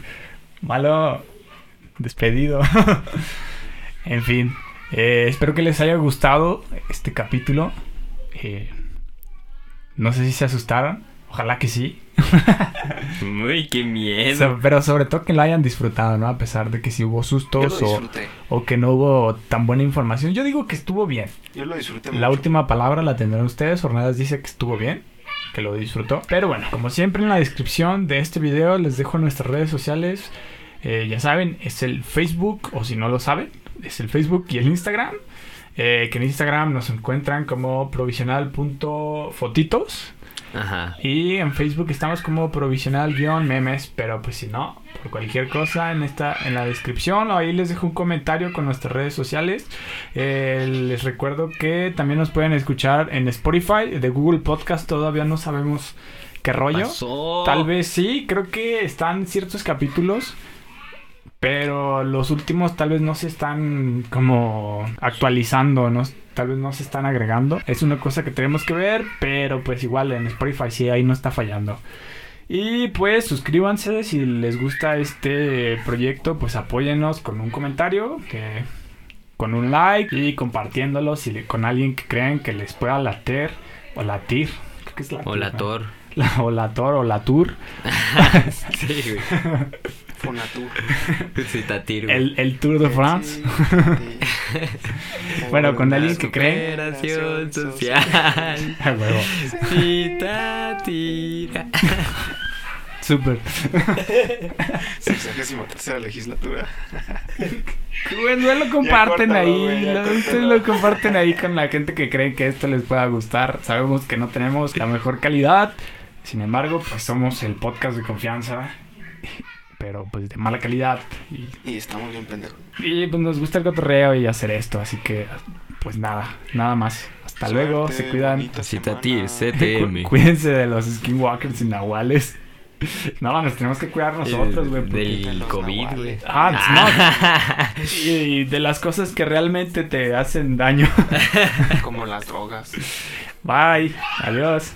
Malo despedido. en fin. Eh, espero que les haya gustado este capítulo. Eh, no sé si se asustaron. Ojalá que sí. Uy, qué miedo. pero sobre todo que lo hayan disfrutado, ¿no? A pesar de que si hubo sustos o, o, que no hubo tan buena información. Yo digo que estuvo bien. Yo lo disfruté. La última palabra la tendrán ustedes. Hornadas dice que estuvo bien que lo disfrutó. Pero bueno, como siempre en la descripción de este video les dejo nuestras redes sociales. Eh, ya saben, es el Facebook, o si no lo saben, es el Facebook y el Instagram. Eh, que en Instagram nos encuentran como provisional.fotitos. Ajá. Y en Facebook estamos como provisional-memes, pero pues si no, por cualquier cosa en esta en la descripción o ahí les dejo un comentario con nuestras redes sociales. Eh, les recuerdo que también nos pueden escuchar en Spotify, de Google Podcast, todavía no sabemos qué rollo. Tal vez sí, creo que están ciertos capítulos. Pero los últimos tal vez no se están como actualizando, ¿no? tal vez no se están agregando. Es una cosa que tenemos que ver, pero pues igual en Spotify sí, ahí no está fallando. Y pues suscríbanse si les gusta este proyecto, pues apóyennos con un comentario, que, con un like y compartiéndolo si, con alguien que crean que les pueda latir o latir. Creo que es la o lator. o la tor o la tour. sí, güey. Fonatur. El, el Tour de France. bueno, con alguien que cree. Cooperación social. A huevo. Súper. Sexagésima tercera legislatura. Bueno, lo comparten ahí. ustedes lo comparten ahí con la gente que cree que esto les pueda gustar. Sabemos que no tenemos la mejor calidad. Sin embargo, pues somos el podcast de confianza pero pues de mala calidad. Y, estamos bien pendejos. Y pues nos gusta el cotorreo y hacer esto, así que pues nada, nada más. Hasta luego, se cuidan. CTM. Cuídense de los skinwalkers y nahuales. No, nos tenemos que cuidar nosotros, güey. Del COVID, güey. Ah, no. y de las cosas que realmente te hacen daño. Como las drogas. Bye. Adiós.